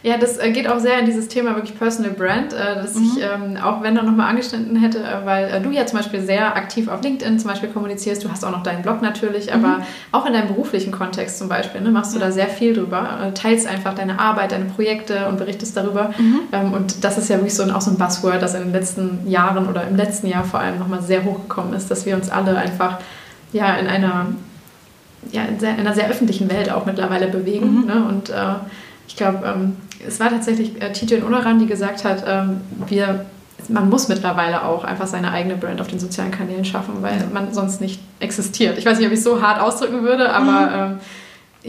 Ja, das äh, geht auch sehr in dieses Thema wirklich Personal Brand, äh, dass mhm. ich ähm, auch wenn noch nochmal angeschnitten hätte, äh, weil du ja zum Beispiel sehr aktiv auf LinkedIn zum Beispiel kommunizierst, du hast auch noch deinen Blog natürlich, mhm. aber auch in deinem beruflichen Kontext zum Beispiel, ne, machst du da sehr viel drüber, teilst einfach deine Arbeit, deine Projekte und berichtest darüber. Mhm. Ähm, und das ist ja wirklich so ein, auch so ein Buzzword, das in den letzten Jahren oder im letzten Jahr vor allem nochmal sehr hochgekommen ist, dass wir uns alle einfach ja, in einer ja, in, sehr, in einer sehr öffentlichen Welt auch mittlerweile bewegen. Mhm. Ne? Und äh, ich glaube, ähm, es war tatsächlich äh, Tijen Unaran, die gesagt hat, ähm, wir, man muss mittlerweile auch einfach seine eigene Brand auf den sozialen Kanälen schaffen, weil man sonst nicht existiert. Ich weiß nicht, ob ich es so hart ausdrücken würde, aber mhm. ähm,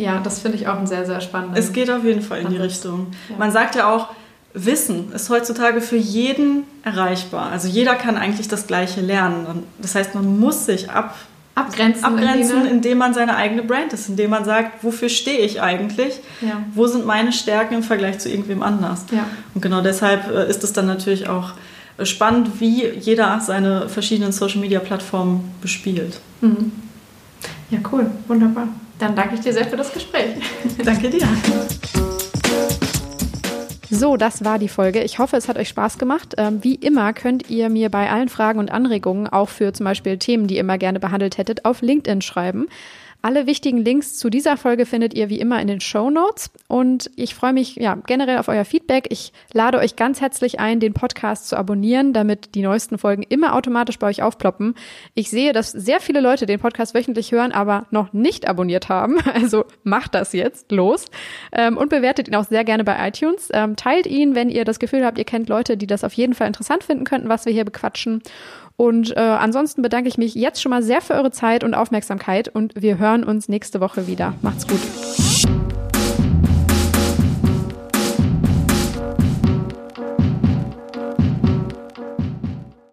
ja, das finde ich auch ein sehr, sehr spannendes. Es geht auf jeden Fall in die Richtung. Ja. Man sagt ja auch, Wissen ist heutzutage für jeden erreichbar. Also jeder kann eigentlich das Gleiche lernen. Das heißt, man muss sich ab abgrenzen, abgrenzen indem man seine eigene Brand ist, indem man sagt, wofür stehe ich eigentlich? Ja. Wo sind meine Stärken im Vergleich zu irgendwem anders? Ja. Und genau deshalb äh, ist es dann natürlich auch äh, spannend, wie jeder seine verschiedenen Social-Media-Plattformen bespielt. Mhm. Ja, cool, wunderbar. Dann danke ich dir sehr für das Gespräch. danke dir. So, das war die Folge. Ich hoffe, es hat euch Spaß gemacht. Ähm, wie immer könnt ihr mir bei allen Fragen und Anregungen, auch für zum Beispiel Themen, die ihr immer gerne behandelt hättet, auf LinkedIn schreiben. Alle wichtigen Links zu dieser Folge findet ihr wie immer in den Show Notes. Und ich freue mich ja generell auf euer Feedback. Ich lade euch ganz herzlich ein, den Podcast zu abonnieren, damit die neuesten Folgen immer automatisch bei euch aufploppen. Ich sehe, dass sehr viele Leute den Podcast wöchentlich hören, aber noch nicht abonniert haben. Also macht das jetzt los ähm, und bewertet ihn auch sehr gerne bei iTunes. Ähm, teilt ihn, wenn ihr das Gefühl habt, ihr kennt Leute, die das auf jeden Fall interessant finden könnten, was wir hier bequatschen. Und äh, ansonsten bedanke ich mich jetzt schon mal sehr für eure Zeit und Aufmerksamkeit und wir hören uns nächste Woche wieder. Macht's gut.